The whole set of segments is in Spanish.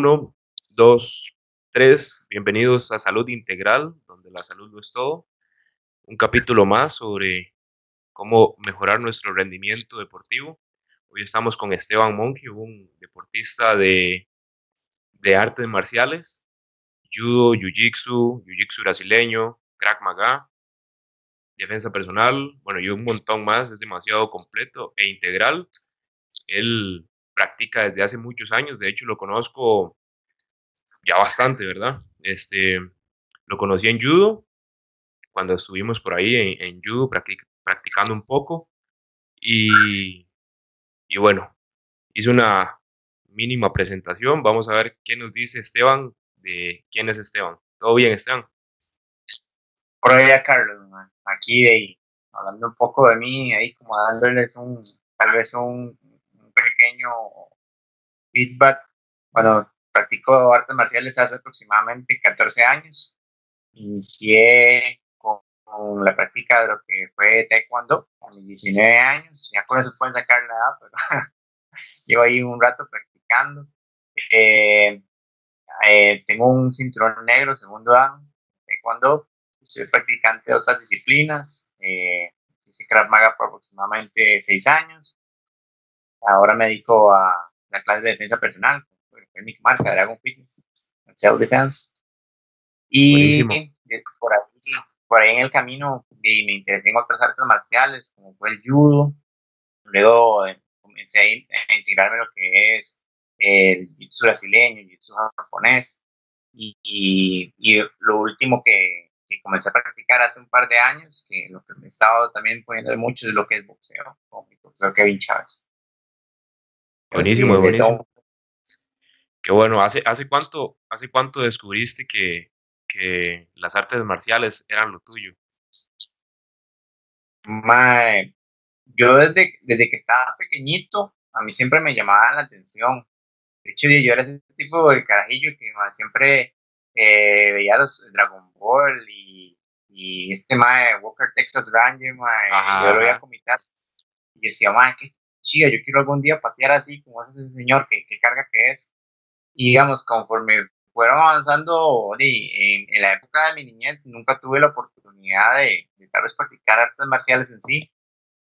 Uno, dos, tres. Bienvenidos a Salud Integral, donde la salud lo es todo. Un capítulo más sobre cómo mejorar nuestro rendimiento deportivo. Hoy estamos con Esteban Monkey, un deportista de, de artes marciales, judo, jiu-jitsu, jiu-jitsu brasileño, crack maga, defensa personal, bueno, y un montón más, es demasiado completo e integral. Él practica desde hace muchos años, de hecho lo conozco ya bastante, ¿verdad? Este, lo conocí en judo, cuando estuvimos por ahí en, judo practicando un poco y, y bueno, hice una mínima presentación. Vamos a ver qué nos dice Esteban de quién es Esteban. ¿Todo bien, Esteban? Por allá, Carlos, aquí de, hablando un poco de mí, ahí como dándoles un, tal vez un, pequeño feedback. Bueno, practico artes marciales hace aproximadamente 14 años. Inicié con, la práctica de lo que fue taekwondo a mis 19 años. Ya con eso pueden sacar la edad, pero llevo ahí un rato practicando. Eh, eh, tengo un cinturón negro, segundo año, taekwondo. Soy practicante de otras disciplinas. Eh, hice Krav Maga por aproximadamente 6 años. Ahora me dedico a la clase de defensa personal, es mi marca, Dragon Fitness, Self Defense. Y por ahí, por ahí en el camino me interesé en otras artes marciales, como fue el judo. Luego eh, comencé a, integrarme en lo que es el jiu-jitsu brasileño, el jiu-jitsu japonés. Y, y, lo último que, que, comencé a practicar hace un par de años, que lo que me he estado también poniendo mucho es lo que es boxeo, con mi profesor Kevin Chávez. Buenísimo, buenísimo. Qué bueno, ¿hace, hace, cuánto, ¿hace cuánto descubriste que, que las artes marciales eran lo tuyo? Mae, yo desde, desde que estaba pequeñito, a mí siempre me llamaban la atención. De hecho, yo era ese tipo de carajillo que siempre eh, veía los Dragon Ball y, y este mae, Walker Texas Ranger, mae, yo lo veía con mi casa y decía, mae, qué chido, yo quiero algún día patear así como ese señor que, que carga que es. Y digamos, conforme fueron avanzando en, en, la época de mi niñez, nunca tuve la oportunidad de, de tal vez practicar artes marciales en sí.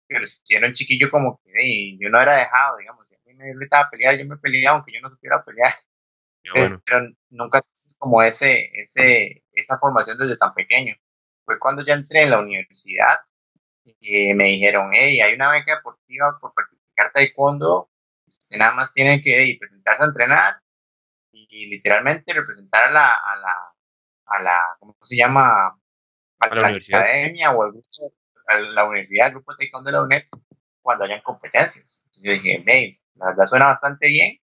Pero si era un chiquillo como que yo no era dejado, digamos, si a mí me gritaba a pelear, yo me peleaba aunque yo no supiera pelear. Pero nunca como ese, ese, esa formación desde tan pequeño. Fue cuando ya entré en la universidad y me dijeron, hey, hay una beca deportiva por practicar taekwondo, usted nada más tiene que presentarse a entrenar y literalmente representar a la, a la, a la ¿cómo se llama? A, la, academia o a la universidad, el grupo de taekwondo de la UNED, cuando hayan competencias. Entonces yo dije, hey, la verdad suena bastante bien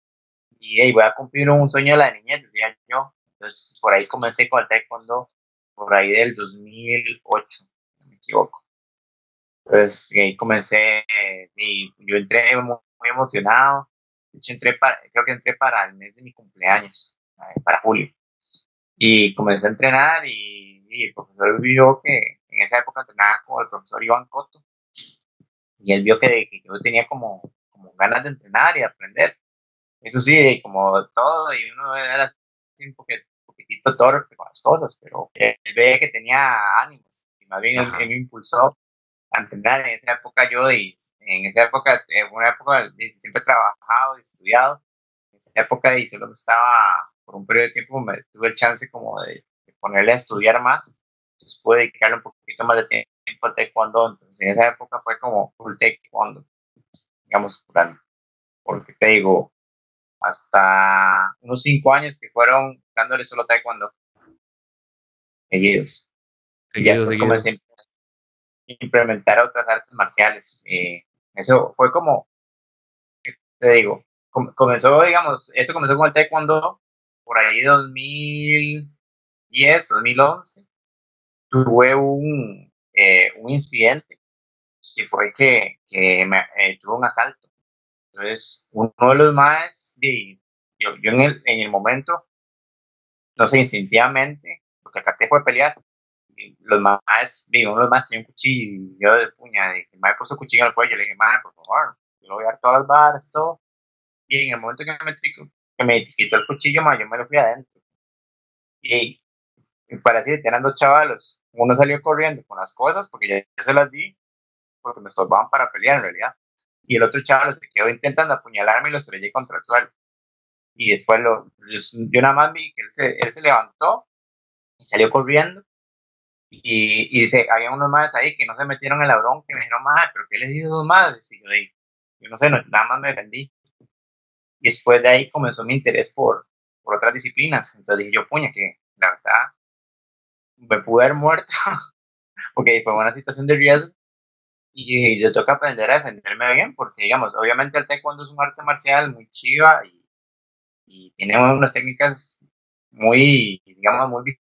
y hey, voy a cumplir un sueño de la niñez, decía yo. Entonces por ahí comencé con el taekwondo, por ahí del 2008, no me equivoco. Entonces ahí comencé y yo entré muy, muy emocionado de hecho, entré para, creo que entré para el mes de mi cumpleaños, eh, para julio. Y comencé a entrenar y, el profesor vio que en esa época entrenaba con el profesor Iván Coto. Y él vio que, yo tenía como, como ganas de entrenar y aprender. Eso sí, como todo, y uno era un poquitito torpe con las cosas, pero él veía que tenía ánimos. Y más bien él, me impulsó a entrenar. En esa época yo y en esa época, en una época siempre he trabajado y estudiado, en esa época y solo estaba, por un periodo de tiempo, me tuve el chance como de, ponerle a estudiar más, entonces pude dedicarle un poquito más de tiempo al taekwondo, entonces en esa época fue como full taekwondo, digamos, porque te digo, hasta unos cinco años que fueron dándole solo taekwondo, seguidos. Seguidos, seguidos. Comencé implementar otras artes marciales. Eh, eso fue como, te digo, comenzó, digamos, eso comenzó con el taekwondo por ahí 2010, 2011. Tuve un, eh, un incidente que fue que, que me, eh, un asalto. Entonces, uno de los más, yo, yo en, el, en el momento, no sé, instintivamente, lo que acaté fue pelear los más, uno de los más tenía un cuchillo y yo de puña, dije, me he puesto cuchillo el cuello, le dije, madre, por favor, yo lo voy a dar todas las barras, todo. Y en el momento que me, que me quitó el cuchillo, ma, yo me lo fui adentro. Y, y parecía que eran dos chavalos. Uno salió corriendo con las cosas porque ya, se las di, porque me estorbaban para pelear en realidad. Y el otro chaval se quedó intentando apuñalarme y lo estrellé contra el suelo. Y después lo, yo, nada más vi que él se, él se levantó y salió corriendo y, y dice, había unos más ahí que no se metieron en la bronca y me dijeron, más, pero ¿qué les hizo dos más? Y yo, yo no sé, nada más me defendí. Y después de ahí comenzó mi interés por, por otras disciplinas. Entonces dije yo, puña, que la verdad me pude haber muerto porque fue una situación de riesgo y yo toca aprender a defenderme bien porque, digamos, obviamente el taekwondo es un arte marcial muy chiva y, y tiene unas técnicas muy, digamos, muy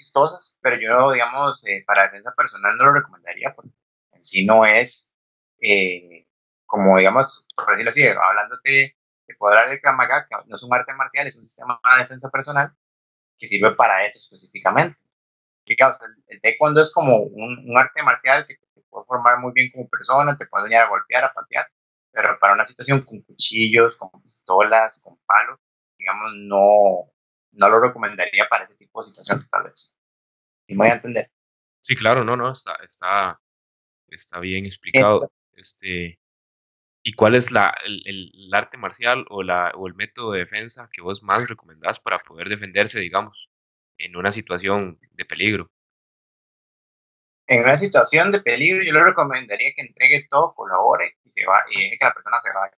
vistosas, pero yo, digamos, eh, para defensa personal no lo recomendaría porque en sí no es, eh, como, digamos, por decirlo así, hablándote de poder de Krav Maga, que no es un arte marcial, es un sistema de defensa personal que sirve para eso específicamente. Digamos, el, taekwondo es como un, un, arte marcial que te puede formar muy bien como persona, te puede enseñar a golpear, a patear, pero para una situación con cuchillos, con pistolas, con palos, digamos, no, no lo recomendaría para ese tipo de situación, tal vez. ¿Y me voy a entender? Sí, claro, no, no, está, está, está bien explicado. Este, ¿Y cuál es la, el, el, arte marcial o, la, o el método de defensa que vos más recomendás para poder defenderse, digamos, en una situación de peligro? En una situación de peligro, yo le recomendaría que entregue todo, colabore y, se va, y deje que la persona se vaya.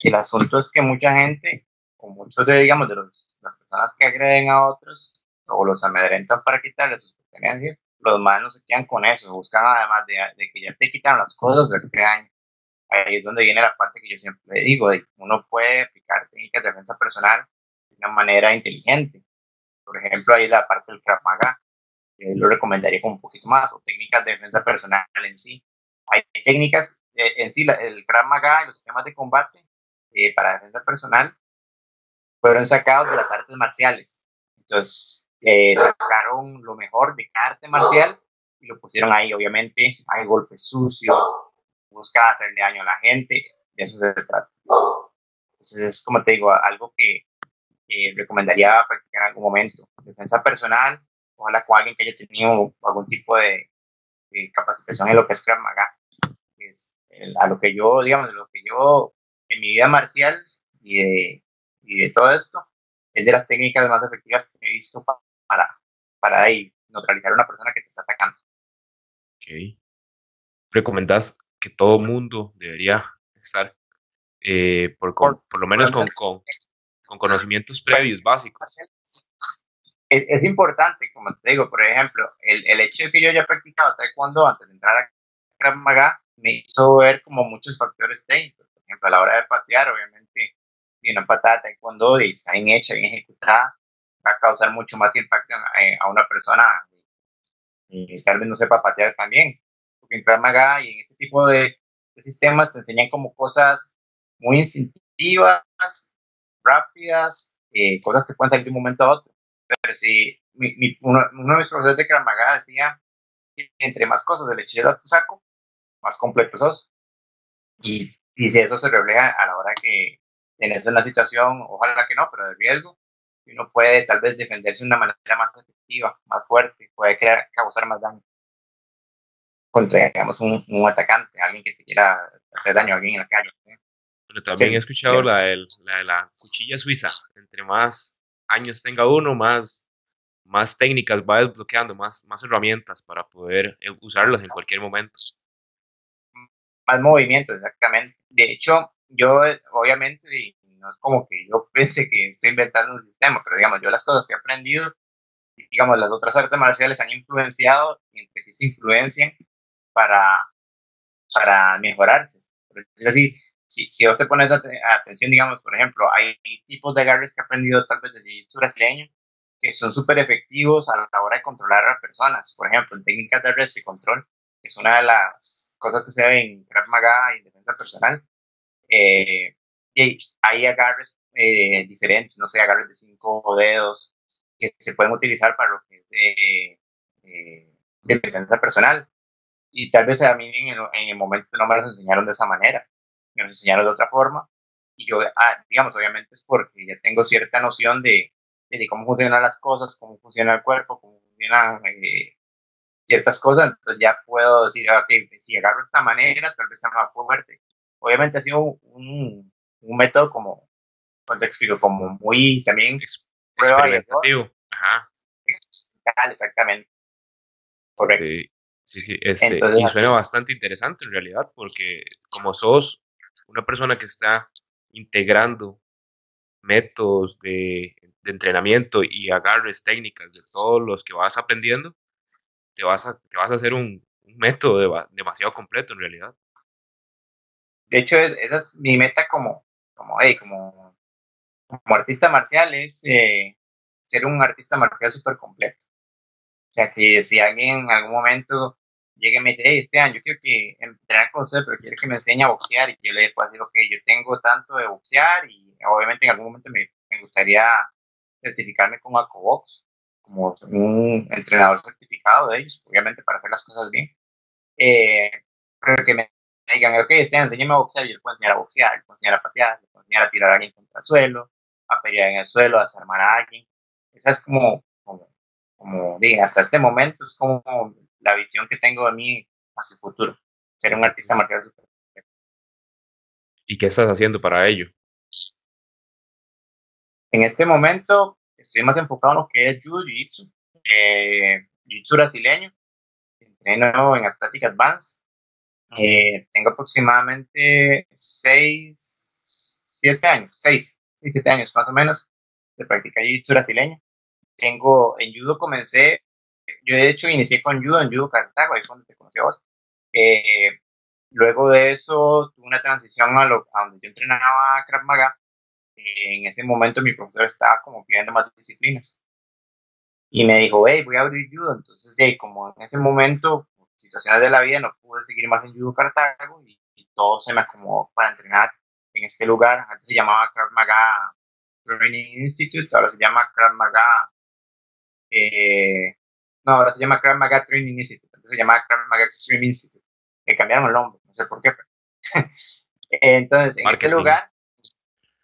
El asunto es que mucha gente, o muchos de, digamos, de los, las personas que agreden a otros o los amedrentan para quitarles sus pertenencias, los más no se quedan con eso, buscan además de, de que ya te quitan las cosas, de que daño ahí es donde viene la parte que yo siempre digo, de que uno puede aplicar técnicas de defensa personal de una manera inteligente. Por ejemplo, ahí la parte del Krav Maga, que lo recomendaría como un poquito más, o técnicas de defensa personal en sí. Hay técnicas eh, en sí, el Krav Maga los sistemas de combate eh, para defensa personal fueron sacados de las artes marciales. Entonces, eh, sacaron lo mejor de cada arte marcial y lo pusieron ahí. Obviamente, hay golpes sucios, busca hacerle daño a la gente, de eso se trata. Entonces es como te digo, algo que, recomendaría practicar en algún momento. Defensa personal, ojalá con alguien que haya tenido algún tipo de, capacitación en lo que es Krav Maga. Es a lo que yo, digamos, lo que yo en mi vida marcial y de, y de todo esto, es de las técnicas más efectivas que he visto para, para ahí, neutralizar a una persona que te está atacando. Ok. ¿Recomendás que todo mundo debería estar, eh, por, por, lo menos con, con, con, conocimientos previos, básicos. Es, es, importante, como te digo, por ejemplo, el, el hecho de que yo haya practicado taekwondo antes de entrar a Krav Maga me hizo ver como muchos factores técnicos. Por ejemplo, a la hora de patear, obviamente, y una patada de taekwondo está bien hecha, bien ejecutada, va a causar mucho más impacto a, a una persona y tal vez no sepa patear también en Krav Maga y en este tipo de, sistemas te enseñan como cosas muy instintivas, rápidas, eh, cosas que pueden salir de un momento a otro. Pero si uno, de mis profesores de Krav Maga decía entre más cosas le eches a tu saco, más completo sos. Y, y si eso se refleja a la hora que tienes una situación, ojalá que no, pero de riesgo, uno puede tal vez defenderse de una manera más efectiva, más fuerte, puede crear, causar más daño contra, digamos, un, un, atacante, alguien que te quiera hacer daño a alguien en la calle. Bueno, también he escuchado la, de la, cuchilla suiza. Entre más años tenga uno, más, más técnicas va desbloqueando, más, más herramientas para poder eh, usarlas en cualquier momento. Más movimientos, exactamente. De hecho, yo, obviamente, no es como que yo piense que estoy inventando un sistema, pero digamos, yo las cosas que he aprendido, digamos, las otras artes marciales han influenciado y entre sí se influencian para, para mejorarse. así, si, si vos te pones atención, digamos, por ejemplo, hay tipos de agarres que he aprendido tal vez del jiu brasileño que son súper efectivos a la hora de controlar a personas. Por ejemplo, en técnicas de arresto y control, que es una de las cosas que se ven en Krav Maga y en defensa personal. Eh, y hay agarres eh, diferentes, no sé, agarres de cinco dedos que se pueden utilizar para lo que es de, eh, de defensa personal. Y tal vez a mí en el, momento no me los enseñaron de esa manera, me los enseñaron de otra forma. Y yo, ah, digamos, obviamente es porque ya tengo cierta noción de, de, cómo funcionan las cosas, cómo funciona el cuerpo, cómo funcionan eh, ciertas cosas, entonces ya puedo decir, ok, si agarro de esta manera, tal vez sea más fuerte. Obviamente ha sido un, un método como, cuando te explico, como muy también experimentativo. Ajá. Exactamente. Correcto. Sí, sí, sí. Este, y suena bastante interesante en realidad, porque como sos una persona que está integrando métodos de, de entrenamiento y agarres técnicas de todos los que vas aprendiendo, te vas a, te vas a hacer un, un método demasiado completo en realidad. De hecho, esa es mi meta como, como, hey, como, como artista marcial, es eh, ser un artista marcial súper completo. O sea, que si alguien en algún momento llegue y me dice, hey, Esteban, yo quiero que entrenar con usted, pero quiero que me enseñe a boxear, y que yo le pueda decir, ok, yo tengo tanto de boxear, y obviamente en algún momento me, me gustaría certificarme como Acobox, como un entrenador certificado de ellos, obviamente para hacer las cosas bien. Eh, pero que me digan, ok, Esteban, enséñame a boxear, yo le puedo enseñar a boxear, le puedo enseñar a patear, le puedo enseñar a tirar a alguien contra el suelo, a pelear en el suelo, a desarmar a alguien. Esa es como, como, como digan, hasta este momento es como la visión que tengo de mí hacia el futuro, ser un artista marcial ¿Y qué estás haciendo para ello? En este momento estoy más enfocado en lo que es Judo Jiu-Jitsu, eh, Jiu-Jitsu brasileño, entreno en Atlantic Advance. Eh, tengo aproximadamente 6, 7 años, 6, 7 años más o menos de practicar Jiu-Jitsu brasileño. Tengo, en Judo comencé, yo de hecho inicié con Judo en Judo Cartago, ahí es donde te conocí a vos. Eh, luego de eso tuve una transición a, lo, a donde yo entrenaba Krav Maga en ese momento mi profesor estaba como pidiendo más disciplinas. Y me dijo, hey, voy a abrir judo. Entonces, hey, como en ese momento, situaciones de la vida, no pude seguir más en judo Cartago y, todo se me acomodó para entrenar en este lugar. Antes se llamaba Krav Maga Training Institute, ahora se llama Krav Maga, eh, no, ahora se llama Krav Maga Training Institute, antes se llama Krav Maga Extreme Institute, que cambiaron el nombre, no sé por qué. Entonces, en este lugar,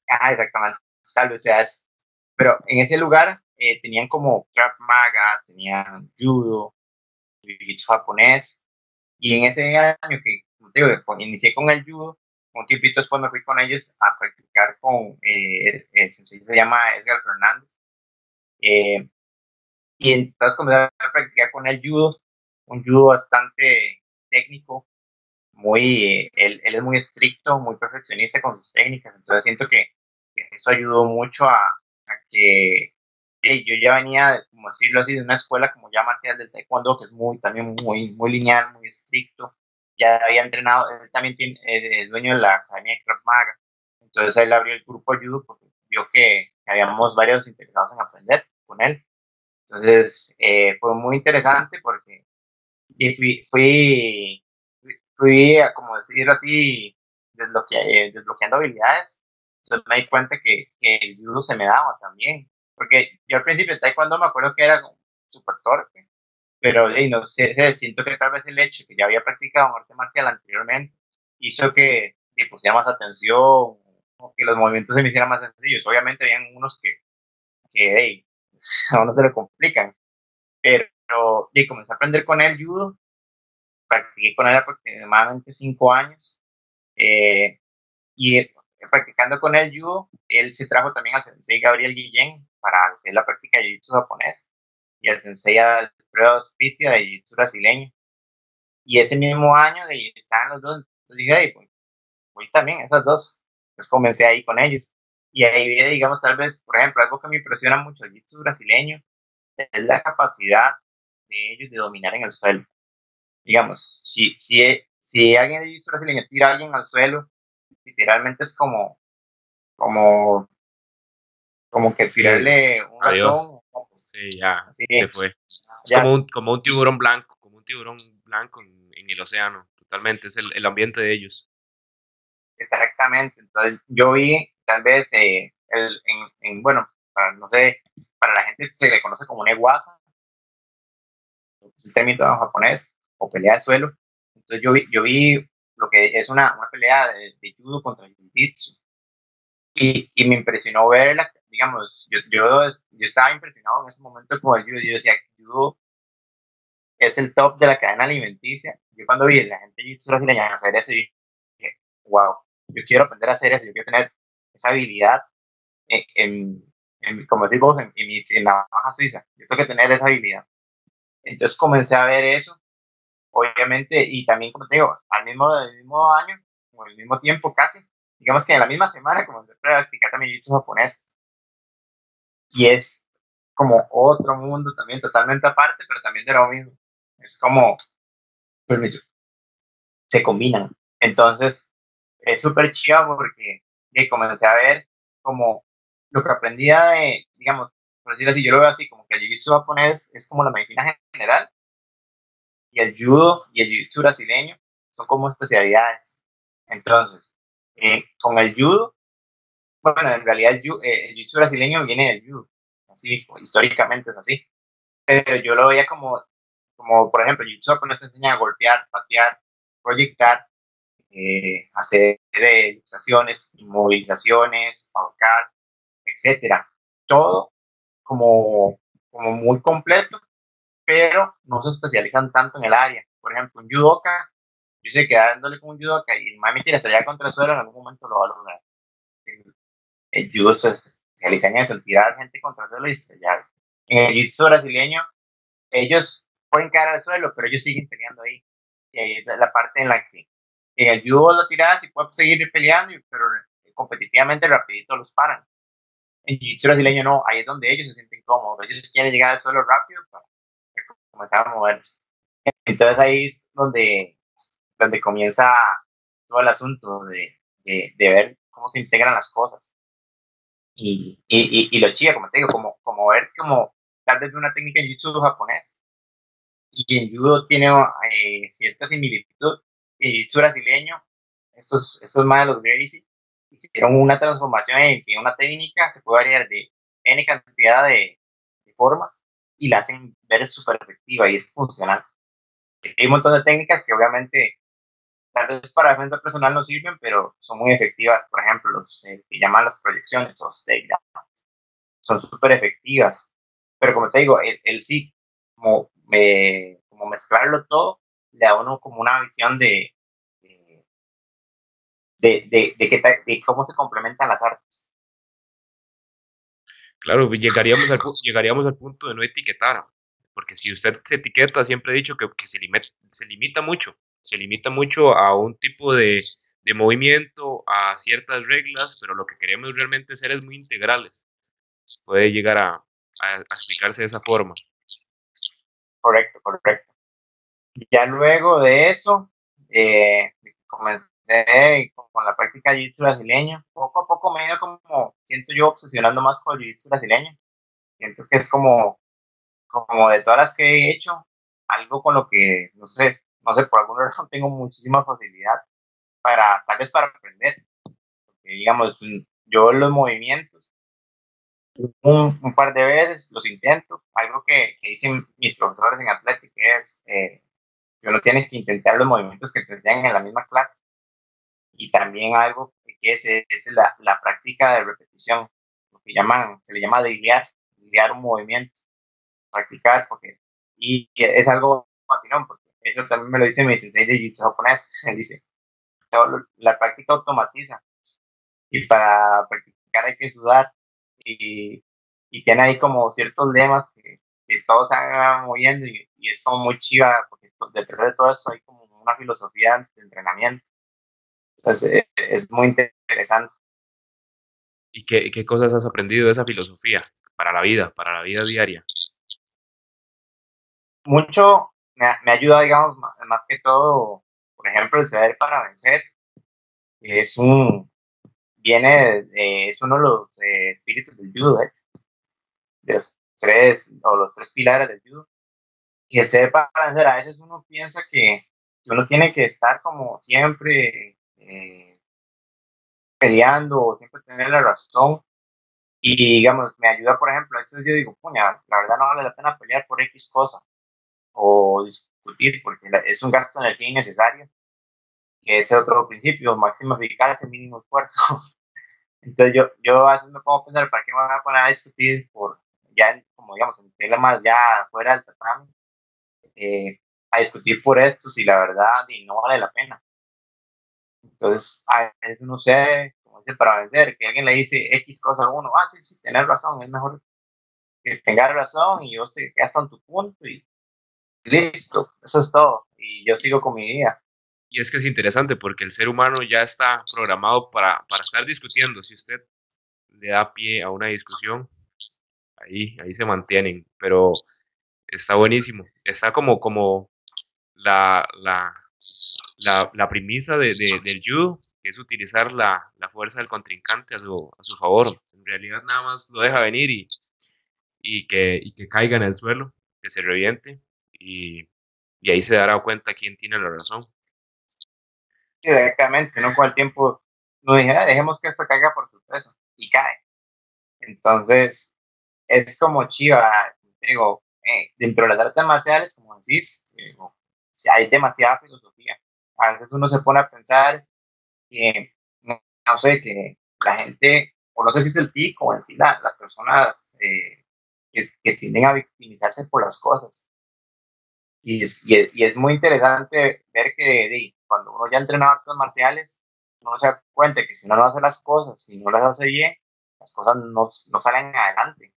Ajá, exactamente. Tal vez sea eso. Pero en ese lugar eh, tenían como Krav Maga, tenían judo, jiu-jitsu japonés. Y en ese año que, digo, inicié con el judo, un tiempito después me fui con ellos a practicar con eh, el sensei se llama Edgar Fernández. Eh, y entonces comencé a practicar con el judo, un judo bastante técnico, muy, él, él, es muy estricto, muy perfeccionista con sus técnicas, entonces siento que eso ayudó mucho a, que yo ya venía, como decirlo así, de una escuela como ya marcial del taekwondo, que es muy, también muy, muy lineal, muy estricto, ya había entrenado, él también es, dueño de la Academia de Krav Maga, entonces él abrió el grupo judo porque vio que, habíamos varios interesados en aprender con él, entonces eh, fue muy interesante porque fui, fui fui, a, como decirlo así, desbloque, desbloqueando habilidades. Entonces me di cuenta que, que, el judo se me daba también. Porque yo al principio de taekwondo me acuerdo que era súper torpe. Pero no sé, siento que tal vez el hecho que ya había practicado arte marcial anteriormente hizo que le pusiera más atención o que los movimientos se me hicieran más sencillos. Obviamente habían unos que, que hey, a uno se le complican. Pero y comencé a aprender con el judo practiqué con él aproximadamente cinco años. Eh, y eh, practicando con él judo, él se trajo también al sensei Gabriel Guillén para la práctica de jiu-jitsu japonés y al sensei Alfredo Spitia de jiu-jitsu brasileño. Y ese mismo año estaban los dos, entonces dije, pues, voy también, esas dos. Entonces comencé ahí con ellos. Y ahí viene, digamos, tal vez, por ejemplo, algo que me impresiona mucho el jiu-jitsu brasileño es la capacidad de ellos de dominar en el suelo digamos, si, si, si alguien de jiu brasileño tira a alguien al suelo, literalmente es como, como, como que tirarle un ratón. Sí, ya, se fue. Como, un, como un tiburón blanco, como un tiburón blanco en, el océano, totalmente, es el, el, ambiente de ellos. Exactamente, entonces yo vi tal vez, eh, el, en, en, bueno, para, no sé, para la gente se le conoce como neguasa, es el término japonés, o pelea de suelo. Entonces yo vi, yo vi lo que es una, una pelea de, judo contra jiu-jitsu. Y, y me impresionó ver, la, digamos, yo, yo, yo estaba impresionado en ese momento con el judo. Yo decía, judo es el top de la cadena alimenticia. Yo cuando vi a la gente de brasileña hacer eso, dije, wow, yo quiero aprender a hacer eso, yo quiero tener esa habilidad en, en, como decís vos, en, en, la baja suiza. Yo tengo que tener esa habilidad. Entonces comencé a ver eso, obviamente, y también, como te digo, al mismo, al mismo año, o al mismo tiempo casi, digamos que en la misma semana comencé a practicar también jiu japonés. Y es como otro mundo también totalmente aparte, pero también de lo mismo. Es como, permiso, se combinan. Entonces, es súper chido porque de, comencé a ver como lo que aprendía de, digamos, por decirlo así, yo lo veo así, como que el jiu-jitsu japonés es como la medicina general y el judo y el jiu-jitsu brasileño son como especialidades. Entonces, eh, con el judo, bueno, en realidad el, eh, el jiu-jitsu brasileño viene del judo, así, históricamente es así. Pero yo lo veía como, como por ejemplo, el jiu-jitsu japonés enseña a golpear, patear, proyectar, eh, hacer eh, ilustraciones, inmovilizaciones, ahorcar, etcétera. Todo como, como muy completo, pero no se especializan tanto en el área. Por ejemplo, un judoka, yo sé que dándole con un judoka y mami quiere salir contra el suelo, en algún momento lo va. El, judo se especializa en eso, en tirar gente contra el suelo y estrellar. En el jiu brasileño, ellos pueden caer al suelo, pero ellos siguen peleando ahí. Y ahí es la parte en la que en el judo lo tiras y puedes seguir peleando, pero competitivamente rapidito los paran. En jiu brasileño no, ahí es donde ellos se sienten cómodos. Ellos quieren llegar al suelo rápido para comenzar a moverse. Entonces ahí es donde, donde comienza todo el asunto de, de, ver cómo se integran las cosas. Y, y, y, lo chido, como te digo, como, como ver como tal vez una técnica en jiu japonés y en judo tiene eh, cierta similitud y brasileño, estos, estos más de los Gracie, hicieron una transformación en que una técnica se puede variar de N cantidad de, formas y la hacen ver súper efectiva y es funcional. Hay un montón de técnicas que obviamente tal vez para defensa personal no sirven, pero son muy efectivas. Por ejemplo, los eh, que llaman las proyecciones o takedowns. Son súper efectivas. Pero como te digo, el, sí, como, como mezclarlo todo, le da uno como una visión de, de, de, de, de cómo se complementan las artes. Claro, llegaríamos al, llegaríamos al punto de no etiquetar, porque si usted se etiqueta, siempre he dicho que, que se, limita, se limita mucho, se limita mucho a un tipo de, de movimiento, a ciertas reglas, pero lo que queremos realmente ser es muy integrales. Puede llegar a, a explicarse de esa forma. Correcto, correcto. Ya luego de eso, eh, comencé con la práctica de jiu-jitsu brasileño. Poco a poco me he ido como, siento yo, obsesionando más con el jiu-jitsu brasileño. Siento que es como, como de todas las que he hecho, algo con lo que, no sé, no sé, por alguna razón tengo muchísima facilidad para, tal vez para aprender. Porque, digamos, yo los movimientos, un, un, par de veces los intento. Algo que, que dicen mis profesores en Athletic es, eh, que uno tiene que intentar los movimientos que te en la misma clase. Y también algo que es, es la, la, práctica de repetición, lo que llaman, se le llama diliar, diliar un movimiento, practicar, porque, y es algo fascinante, porque eso también me lo dice mi sensei de jiu japonés, él dice, la práctica automatiza, y para practicar hay que sudar, y, y tiene ahí como ciertos lemas que, que todos se van moviendo, y, y es como muy chiva, porque detrás de todo esto hay como una filosofía de entrenamiento. Entonces, eh, es muy interesante. ¿Y qué, qué cosas has aprendido de esa filosofía para la vida, para la vida diaria? Mucho me, me ayuda, digamos, más que todo, por ejemplo, el ceder para vencer. Es un, viene, es uno de los eh, espíritus del judo, de los tres, o los tres pilares del judo y el ser para vencer, a veces uno piensa que, uno tiene que estar como siempre eh, peleando o siempre tener la razón. Y digamos, me ayuda, por ejemplo, a veces yo digo, puña, la verdad no vale la pena pelear por X cosa o discutir porque es un gasto de energía innecesario, que es otro principio, máxima eficacia, mínimo esfuerzo. Entonces yo, yo a veces me a pensar, ¿para qué me voy a poner a discutir por, ya, como digamos, en tela más ya fuera del tatami, eh, a discutir por esto si la verdad y no vale la pena? Entonces, a veces uno sé, como dice, para vencer, que alguien le dice X cosa a uno, ah, sí, sí, tener razón, es mejor que tengas razón y vos te quedas con tu punto y listo, eso es todo. Y yo sigo con mi vida. Y es que es interesante porque el ser humano ya está programado para, para estar discutiendo. Si usted le da pie a una discusión, ahí, ahí se mantienen. Pero está buenísimo. Está como, como la, la, la, la premisa de, del judo, que es utilizar la, la, fuerza del contrincante a su, a su favor. En realidad nada más lo deja venir y, y, que, y que caiga en el suelo, que se reviente y, ahí se dará cuenta quién tiene la razón. Exactamente, no con el tiempo no dije, ah, dejemos que esto caiga por su peso y cae. Entonces, es como chiva, digo, eh, dentro de las artes marciales, como decís, digo, hay demasiada filosofía. A veces uno se pone a pensar que, no, sé, que la gente, o no sé si es el tico o en sí las personas eh, que, tienden a victimizarse por las cosas. Y es, y es, muy interesante ver que cuando uno ya entrena artes marciales, uno se da cuenta que si uno no hace las cosas, si no las hace bien, las cosas no, no salen adelante.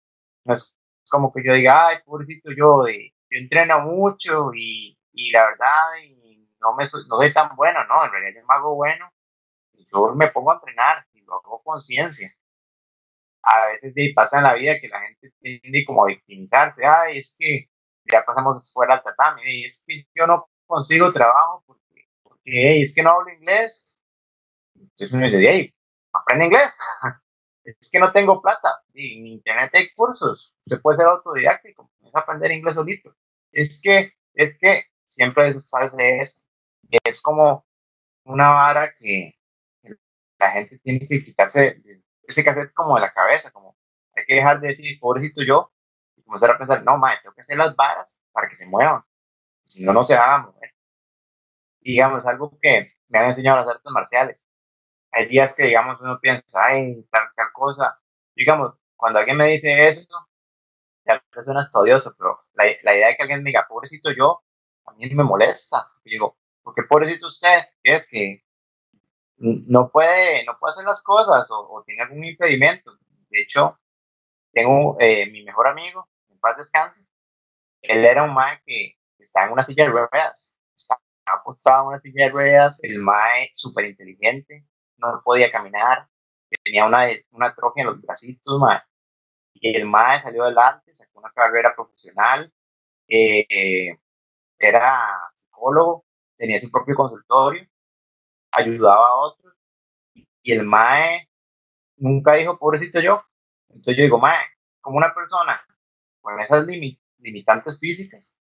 No es como que yo diga, ay, pobrecito yo, de, yo entreno mucho y, y la verdad no, me, no soy tan bueno, no, en realidad yo me hago bueno, yo me pongo a entrenar y lo hago conciencia. A veces de, pasa en la vida que la gente tiende como a victimizarse, ay, es que ya pasamos fuera al tatami, y es que yo no consigo trabajo porque, es que no hablo inglés. Entonces uno dice, hey, aprende inglés. es que no tengo plata. Y internet hay cursos. Usted puede ser autodidáctico, es aprender inglés solito. Es que, es que siempre es, es, es como una vara que la gente tiene que quitarse ese cassette como de la cabeza, como hay que dejar de decir, pobrecito yo, comenzar a pensar, no, madre, tengo que hacer las varas para que se muevan, si no, no se van a mover. Y digamos, algo que me han enseñado las artes marciales. Hay días que, digamos, uno piensa, ay, tal, tal cosa. Digamos, cuando alguien me dice eso, ya suena estudioso, pero la, la idea de que alguien me diga, pobrecito yo, a mí me molesta. Y digo, porque pobrecito usted, es que no puede, no puede hacer las cosas o, tiene algún impedimento. De hecho, tengo eh, mi mejor amigo, paz descanse, él era un mae que estaba en una silla de ruedas, estaba acostado en una silla de ruedas, el mae súper inteligente, no podía caminar, tenía una, una atrofia en los bracitos, mae. Y el mae salió adelante, sacó una carrera profesional, eh, era psicólogo, tenía su propio consultorio, ayudaba a otros, y el MAE nunca dijo, pobrecito yo. Entonces yo digo, MAE, como una persona con esas limitantes físicas,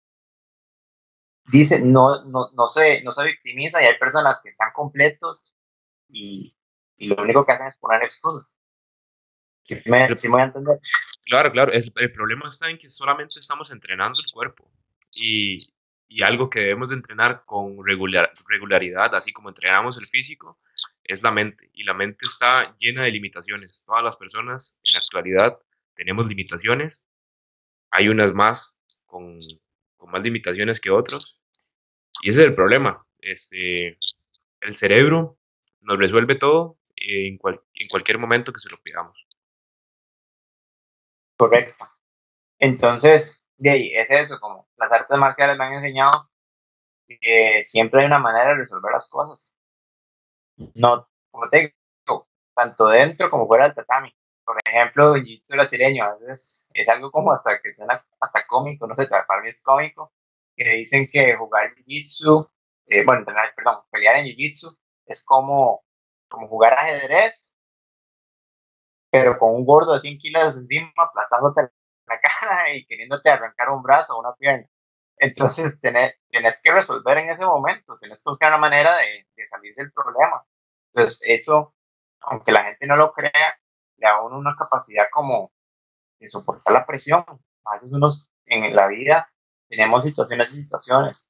dice, no, no, no, se, no se victimiza y hay personas que están completos y, y lo único que hacen es poner excusas. me, voy a entender? Claro, claro. El, el, problema está en que solamente estamos entrenando el cuerpo. Y, y algo que debemos de entrenar con regular, regularidad, así como entrenamos el físico, es la mente. Y la mente está llena de limitaciones. Todas las personas en la actualidad tenemos limitaciones. Hay unas más con, más limitaciones que otros. Y ese es el problema. Este, el cerebro nos resuelve todo en, en cualquier momento que se lo pidamos. Correcto. Entonces, de ahí es eso, como las artes marciales me han enseñado que siempre hay una manera de resolver las cosas. No, como te tanto dentro como fuera del tatami. Por ejemplo, jiu-jitsu brasileño a veces es algo como hasta que suena hasta cómico, no sé, para mí es cómico, que dicen que jugar jiu-jitsu, eh, bueno, perdón, pelear en jiu-jitsu es como, como jugar ajedrez, pero con un gordo de 100 kilos encima aplastándote la cara y queriéndote arrancar un brazo o una pierna. Entonces tenés, tenés, que resolver en ese momento, tenés que buscar una manera de, de, salir del problema. Entonces eso, aunque la gente no lo crea, le da a uno una capacidad como de soportar la presión. A veces unos en la vida tenemos situaciones y situaciones.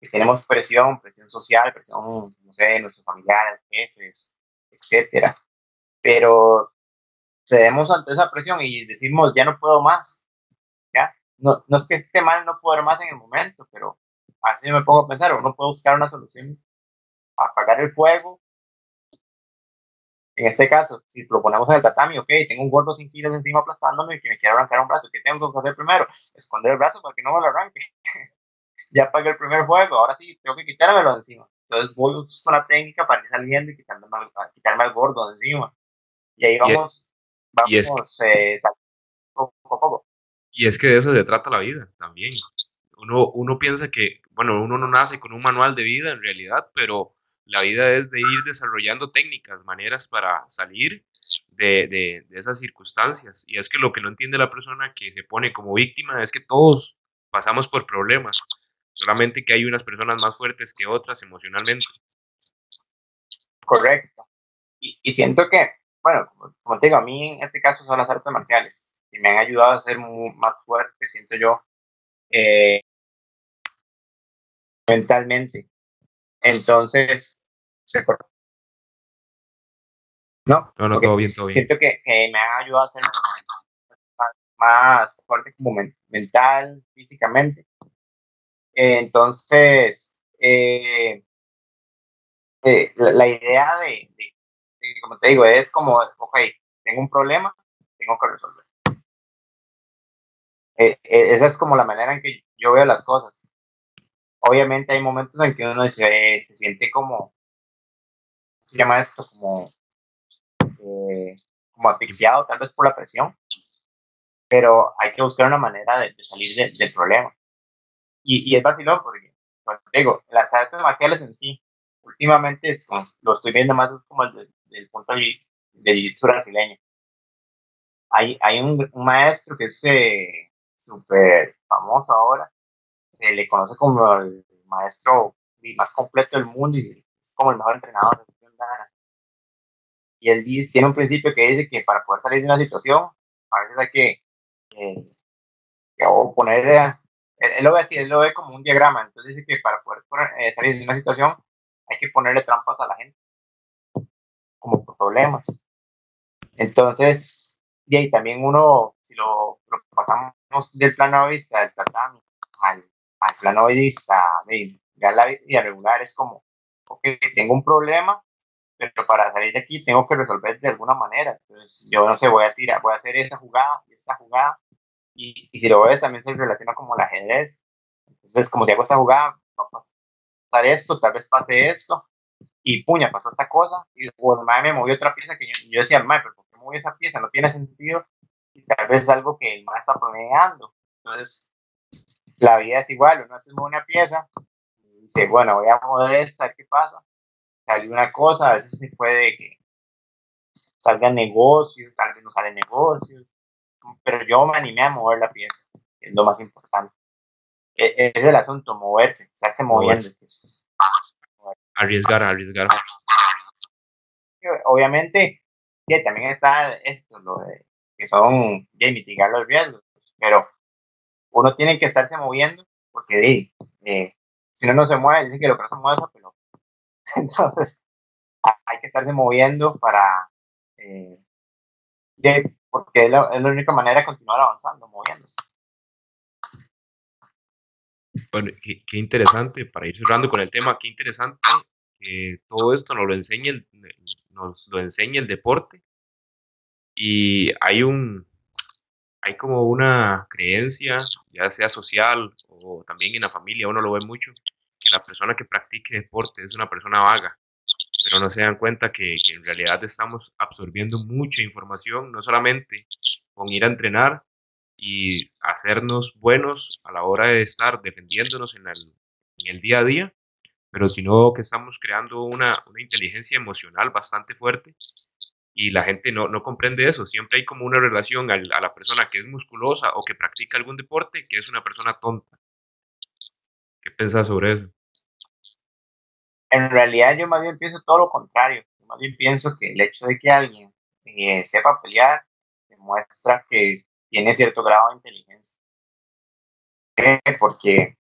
Que tenemos presión, presión social, presión, no sé, nuestros familiares, jefes, etcétera. pero cedemos ante esa presión y decimos, ya no puedo más, ¿ya? No, no es que esté mal no poder más en el momento, pero así me pongo a pensar, uno puede buscar una solución, apagar el fuego. En este caso, si lo ponemos en el tatami, ok, tengo un gordo sin kilos encima aplastándome y que me quiere arrancar un brazo, ¿qué tengo que hacer primero? Esconder el brazo para que no me lo arranque. ya apagué el primer fuego, ahora sí, tengo que quitármelo encima. Entonces voy con la técnica para ir saliendo y quitarme, quitarme el gordo encima. Y ahí vamos, vamos eh, poco a poco. Y es que de eso se trata la vida también. Uno, uno piensa que, bueno, uno no nace con un manual de vida en realidad, pero la vida es de ir desarrollando técnicas, maneras para salir de, de, esas circunstancias. Y es que lo que no entiende la persona que se pone como víctima es que todos pasamos por problemas, solamente que hay unas personas más fuertes que otras emocionalmente. Correcto. Y, y siento que, bueno, como te digo, a mí en este caso son las artes marciales y me han ayudado a ser más fuerte, siento yo, eh, mentalmente. Entonces, se cortó. No, no, no todo bien, todo bien. Siento que, me han ayudado a ser más, fuerte como mental, físicamente. entonces, eh, eh, la, idea de, de, como te digo, es como, ok, tengo un problema, tengo que resolver. Eh, eh, esa es como la manera en que yo veo las cosas. Obviamente hay momentos en que uno se, se siente como, se llama esto? Como, eh, como asfixiado, tal vez por la presión, pero hay que buscar una manera de, salir del problema. Y, y es vacilón porque, pues, digo, las artes marciales en sí, últimamente lo estoy viendo más como el del punto de, de brasileño. Hay, hay un, un maestro que es súper famoso ahora. Se le conoce como el maestro más completo del mundo y es como el mejor entrenador de Y él tiene un principio que dice que para poder salir de una situación, a veces hay que, eh, poner, él, lo ve así, él lo ve como un diagrama, entonces dice que para poder eh, salir de una situación hay que ponerle trampas a la gente, como problemas. Entonces, y ahí también uno, si lo, pasamos del plano vista del tatami al, al plano vista de ya la vida regular, es como, ok, tengo un problema, pero para salir de aquí tengo que resolver de alguna manera. Entonces, yo no sé, voy a tirar, voy a hacer esta jugada esta jugada. Y, y si lo ves, también se relaciona como el ajedrez. Entonces, como si hago esta jugada, va a pasar esto, tal vez pase esto. Y puña, pasó esta cosa. Y bueno, me movió otra pieza que yo, yo decía, madre, pero esa pieza, no tiene sentido y tal vez es algo que el más está planeando. Entonces, la vida es igual, uno hace una pieza y dice, bueno, voy a mover esta, ¿qué pasa? Sale una cosa, a veces se puede que salgan negocios, tal vez no salen negocios, pero yo me animé a mover la pieza, es lo más importante. E, es el asunto, moverse, estarse moviendo. Arriesgar, arriesgar. Obviamente, también está esto, lo de que son ya mitigar los riesgos, pero uno tiene que estarse moviendo porque eh, si uno no se mueve, dicen que lo que no se mueve es pelota. Entonces, hay que estarse moviendo para, eh, porque es la, única manera de continuar avanzando, moviéndose. Bueno, qué, interesante, para ir cerrando con el tema, qué interesante que todo esto nos lo enseña el, lo enseña el deporte y hay un, hay como una creencia, ya sea social o también en la familia, uno lo ve mucho, que la persona que practique deporte es una persona vaga, pero no se dan cuenta que, en realidad estamos absorbiendo mucha información, no solamente con ir a entrenar y hacernos buenos a la hora de estar defendiéndonos en el, día a día, pero sino que estamos creando una inteligencia emocional bastante fuerte y la gente no, no comprende eso. Siempre hay como una relación a la persona que es musculosa o que practica algún deporte que es una persona tonta. ¿Qué piensas sobre eso? En realidad yo más bien pienso todo lo contrario. más bien pienso que el hecho de que alguien eh, sepa pelear demuestra que tiene cierto grado de inteligencia. Porque,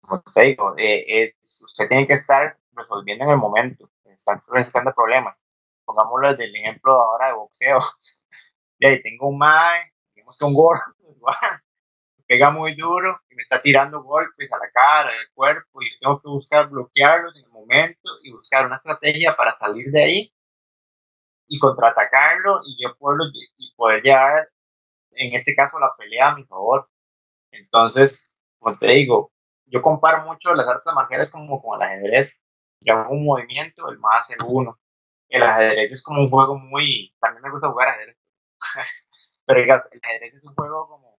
como te digo, eh, es, usted tiene que estar resolviendo en el momento, estar resolviendo problemas pongámoslo desde el ejemplo ahora de boxeo. y ahí tengo un mae, digamos que un gordo, pega muy duro y me está tirando golpes a la cara, al cuerpo, y tengo que buscar bloquearlos en el momento y buscar una estrategia para salir de ahí y contraatacarlo y yo poderlo, y poder llevar, en este caso, la pelea a mi favor. Entonces, como te digo, yo comparo mucho las artes marciales como con el ajedrez. Yo hago un movimiento, el más hace uno. El ajedrez es como un juego muy... También me gusta jugar ajedrez. Pero el ajedrez es un juego como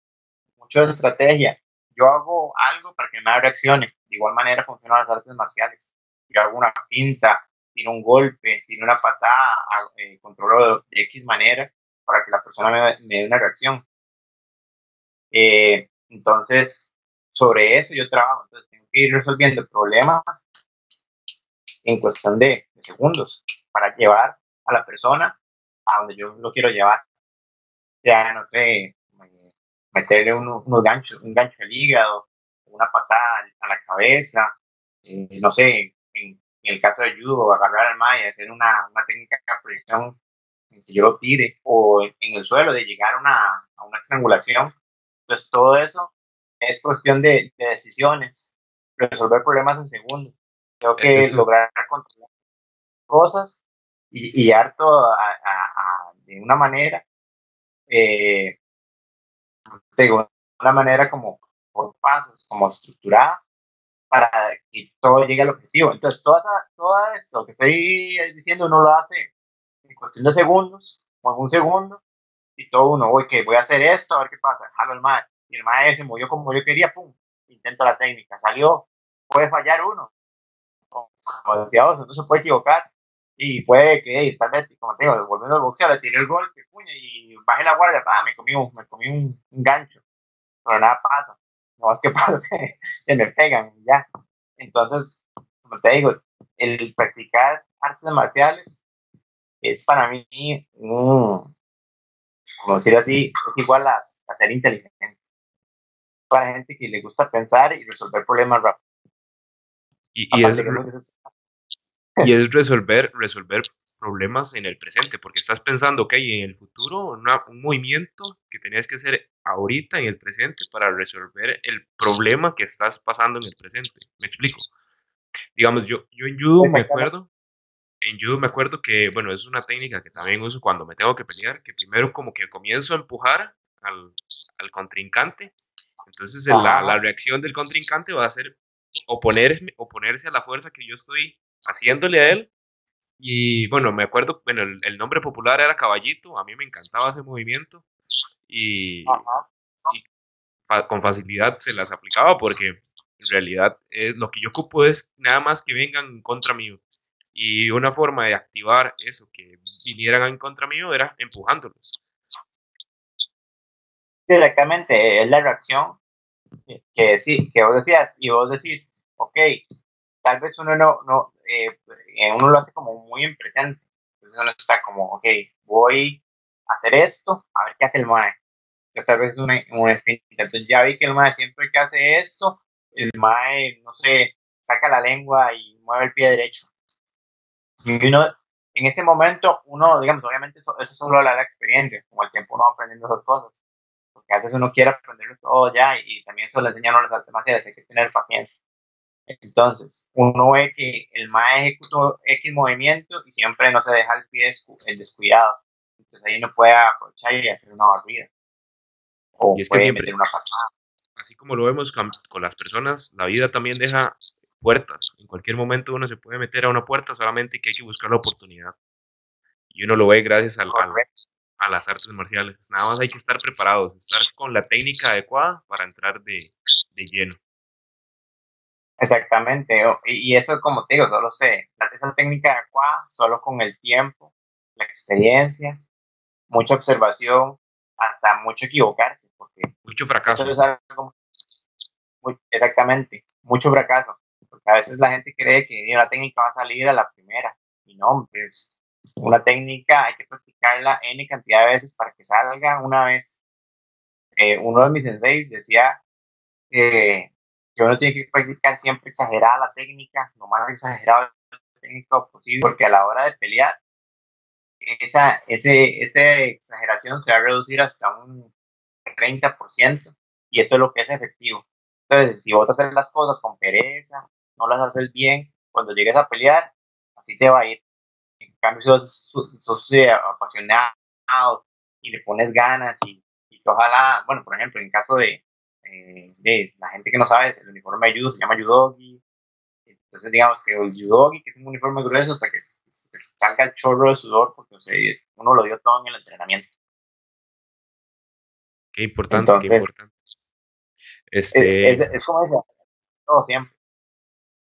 mucho de estrategia. Yo hago algo para que me reaccione. De igual manera funcionan las artes marciales. Yo hago una pinta, tiro un golpe, tiro una patada, eh, controlo de, X manera para que la persona me, dé una reacción. Eh, entonces, sobre eso yo trabajo. Entonces, tengo que ir resolviendo problemas en cuestión de, segundos para llevar a la persona a donde yo lo quiero llevar. O sea, no sé, meterle unos, ganchos, un gancho al hígado, una patada a la cabeza, eh, no sé, en, el caso de judo, agarrar al maya, hacer una, una técnica de proyección en que yo lo tire, o en, el suelo, de llegar a una, a una estrangulación. Entonces, todo eso es cuestión de, decisiones, resolver problemas en segundos. Tengo que lograr controlar cosas y, y harto de una manera, eh, una manera como por pasos, como estructurada, para que todo llegue al objetivo. Entonces, toda todo esto que estoy diciendo uno lo hace en cuestión de segundos, o un segundo, y todo uno, voy que voy a hacer esto, a ver qué pasa, jalo el mar, y el maestro se movió como yo quería, pum, intento la técnica, salió, puede fallar uno, como decía vos, entonces puede equivocar, y puede que, tal vez, como te digo, volviendo al boxeo, le tiré el golpe, puño, y bajé la guardia, pa, me comí, un, me comí un, gancho, pero nada pasa, no es que pasa, se me pegan, ya. Entonces, como te digo, el practicar artes marciales es para mí, como decir así, es igual a, a ser inteligente para gente que le gusta pensar y resolver problemas rápido. Y, y es, y es resolver, resolver problemas en el presente, porque estás pensando, que hay en el futuro un movimiento que tenías que hacer ahorita en el presente para resolver el problema que estás pasando en el presente. ¿Me explico? Digamos, yo, yo en judo me acuerdo, en judo me acuerdo que, bueno, es una técnica que también uso cuando me tengo que pelear, que primero como que comienzo a empujar al, al contrincante entonces la, la, reacción del contrincante va a ser oponerme, oponerse a la fuerza que yo estoy haciéndole a él. Y bueno, me acuerdo, bueno, el, nombre popular era caballito, a mí me encantaba ese movimiento y, con facilidad se las aplicaba porque en realidad eh, lo que yo ocupo es nada más que vengan contra mío. Y una forma de activar eso, que vinieran en contra mío, era empujándolos. Sí, exactamente, es la reacción que, sí, que vos decías, y vos decís, ok, tal vez uno no, no eh, uno lo hace como muy en presente, entonces uno está como, ok, voy a hacer esto, a ver qué hace el MAE. Entonces tal vez es una, una entonces ya vi que el MAE siempre que hace esto, el MAE, no sé, saca la lengua y mueve el pie derecho. Y uno, en ese momento, uno, digamos, obviamente eso, eso solo la experiencia, como el tiempo uno va aprendiendo esas cosas porque a veces uno quiere aprenderlo todo ya y, también eso le enseñan a los artes marciales, hay que tener paciencia. Entonces, uno ve que el MAE ejecutó X movimiento y siempre no se deja el pie el descuidado. Entonces ahí no puede aprovechar y hacer una barrida. O y es que siempre, una patada. Así como lo vemos con, las personas, la vida también deja puertas. En cualquier momento uno se puede meter a una puerta, solamente que hay que buscar la oportunidad. Y uno lo ve gracias al, al, a las artes marciales. Nada más hay que estar preparados, estar con la técnica adecuada para entrar de, de lleno. Exactamente, y eso como te digo, solo sé, esa técnica adecuada, solo con el tiempo, la experiencia, mucha observación, hasta mucho equivocarse, porque mucho fracaso. exactamente, mucho fracaso, porque a veces la gente cree que la técnica va a salir a la primera, y no, pues una técnica hay que practicarla N cantidad de veces para que salga una vez. Eh, uno de mis senseis decía que uno tiene que practicar siempre exagerada la técnica, lo más exagerado la técnica posible, porque a la hora de pelear esa, ese, esa exageración se va a reducir hasta un 30% y eso es lo que es efectivo. Entonces, si vos haces las cosas con pereza, no las haces bien, cuando llegues a pelear, así te va a ir. En cambio, si sos, sos eh, apasionado y le pones ganas y, y ojalá, bueno, por ejemplo, en caso de, eh, de la gente que no sabe, el uniforme de judo se llama judogi. Entonces, digamos que el judogi, que es un uniforme grueso, hasta que, salga el chorro de sudor, porque uno lo dio todo en el entrenamiento. Qué importante, qué importante. Este... Es, como eso, todo siempre.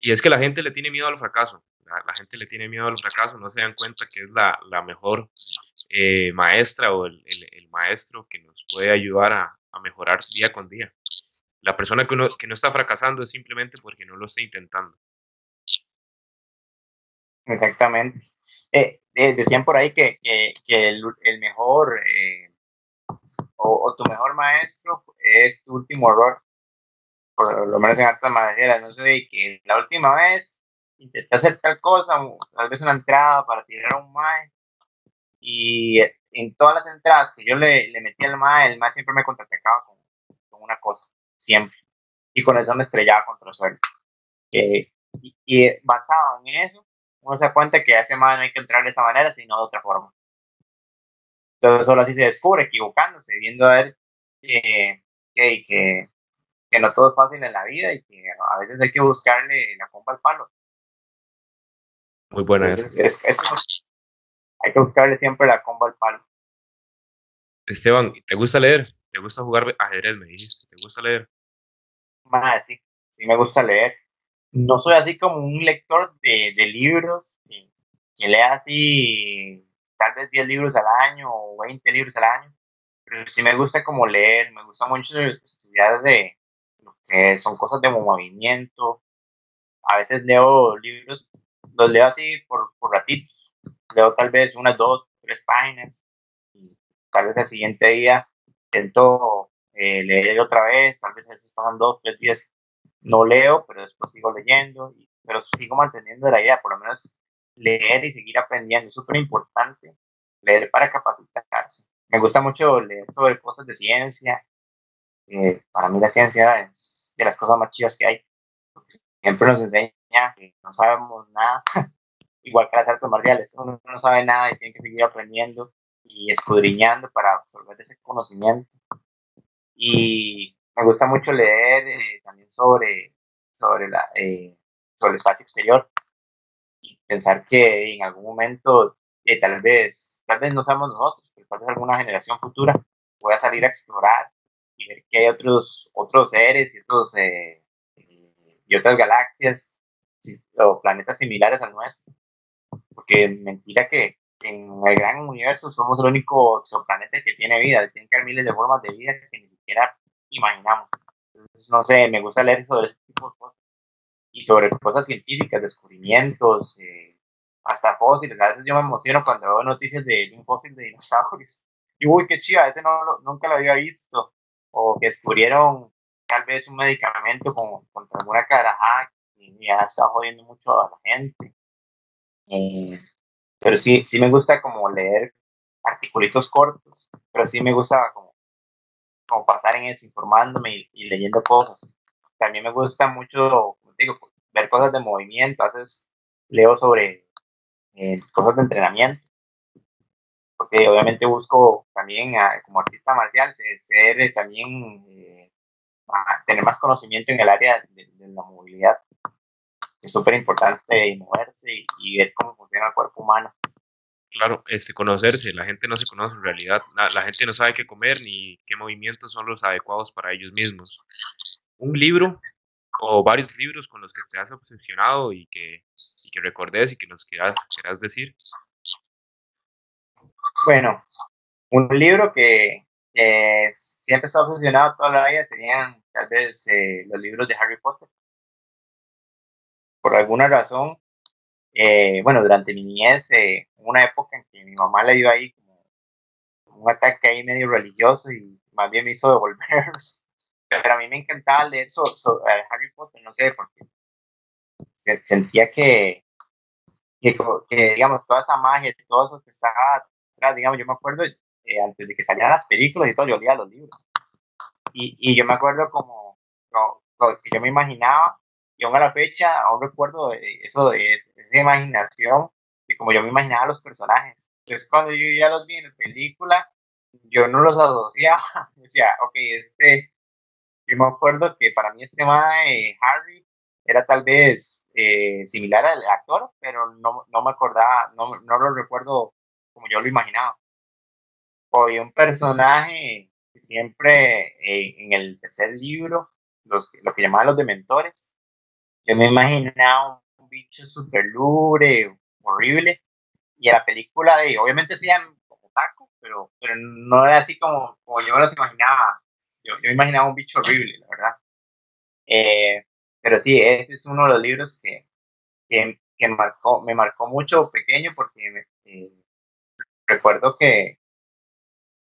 Y es que la gente le tiene miedo al fracaso. La, gente le tiene miedo al fracaso, no se dan cuenta que es la, la mejor eh, maestra o el, el, maestro que nos puede ayudar a, a mejorar día con día. La persona que, que no está fracasando es simplemente porque no lo está intentando. Exactamente. Eh, eh, decían por ahí que, que, el, el, mejor eh, o, tu mejor maestro es tu último error. Por lo menos en artes marciales, no sé, que la última vez intenté hacer tal cosa, tal vez una entrada para tirar a un mae, y en todas las entradas que yo le, le metí al mae, el mae siempre me contraatacaba con, con una cosa, siempre. Y con eso me estrellaba contra el suelo. y, y basado en eso, uno se da cuenta que a ese mae no hay que entrar de esa manera, sino de otra forma. Entonces solo así se descubre, equivocándose, viendo a ver que, que, que, no todo es fácil en la vida y que a veces hay que buscarle la comba al palo. Muy buena esa. hay que buscarle siempre la comba al palo. Esteban, ¿te gusta leer? ¿Te gusta jugar ajedrez? Me dijiste, ¿te gusta leer? Más, sí, sí me gusta leer. No soy así como un lector de, libros que, que lea así tal vez 10 libros al año o 20 libros al año, pero sí me gusta como leer, me gusta mucho estudiar de lo que son cosas de movimiento. A veces leo libros, los leo así por, por ratitos, leo tal vez unas dos, tres páginas, tal vez el siguiente día intento eh, leer otra vez, tal vez a veces pasan dos, tres días, no leo, pero después sigo leyendo, pero sigo manteniendo la idea, por lo menos leer y seguir aprendiendo. Es súper importante leer para capacitarse. Me gusta mucho leer sobre cosas de ciencia. Eh, para mí la ciencia es de las cosas más chivas que hay. siempre nos enseña que no sabemos nada, igual que las artes marciales. Uno no sabe nada y tiene que seguir aprendiendo y escudriñando para absorber ese conocimiento. Y me gusta mucho leer eh, también sobre, sobre, la, eh, sobre el espacio exterior pensar que en algún momento, eh, tal vez, tal vez no seamos nosotros, pero tal vez alguna generación futura pueda salir a explorar y ver que hay otros, otros seres y, otros, eh, y otras galaxias o planetas similares al nuestro. Porque mentira que en el gran universo somos el único exoplaneta que tiene vida, tiene que haber miles de formas de vida que ni siquiera imaginamos. Entonces, no sé, me gusta leer sobre ese tipo de cosas y sobre cosas científicas, descubrimientos, eh, hasta fósiles. A veces yo me emociono cuando veo noticias de, un fósil de dinosaurios. Y uy, qué chiva, ese no nunca lo había visto. O que descubrieron tal vez un medicamento con, contra alguna carajada y ya está jodiendo mucho a la gente. Eh, pero sí, sí me gusta como leer articulitos cortos, pero sí me gusta como, como pasar en eso, informándome y leyendo cosas. También me gusta mucho digo, ver cosas de movimiento, a veces leo sobre eh, cosas de entrenamiento, porque obviamente busco también como artista marcial ser, también eh, tener más conocimiento en el área de, la movilidad. Es súper importante moverse y, ver cómo funciona el cuerpo humano. Claro, este, conocerse, la gente no se conoce en realidad, la, la gente no sabe qué comer ni qué movimientos son los adecuados para ellos mismos. Un libro o varios libros con los que te has obsesionado y que, y que recordes y que nos quieras, quieras decir? Bueno, un libro que, siempre está obsesionado toda la vida serían tal vez eh, los libros de Harry Potter. Por alguna razón, eh, bueno, durante mi niñez, eh, una época en que mi mamá le dio ahí como un ataque ahí medio religioso y más bien me hizo devolverlos pero a mí me encantaba leer sobre, Harry Potter, no sé, porque sentía que, que, que, digamos, toda esa magia, todo eso que está atrás, digamos, yo me acuerdo, eh, antes de que salieran las películas y todo, yo leía los libros. Y, y yo me acuerdo como, que yo me imaginaba, y aún a la fecha, aún recuerdo eso de esa imaginación, y como yo me imaginaba los personajes. Entonces, cuando yo ya los vi en la película, yo no los asociaba. Decía, ok, este, yo me acuerdo que para mí este tema de Harry era tal vez eh, similar al actor, pero no, no me acordaba, no, no, lo recuerdo como yo lo imaginaba. Hoy un personaje que siempre eh, en el tercer libro, los, lo que llamaban los dementores, yo me imaginaba un, bicho súper lubre, horrible, y a la película de, obviamente sean como taco, pero, pero no era así como, como yo me los imaginaba. Yo, yo me imaginaba un bicho horrible, la verdad. Eh, pero sí, ese es uno de los libros que, que, que marcó, me marcó mucho pequeño porque eh, recuerdo que,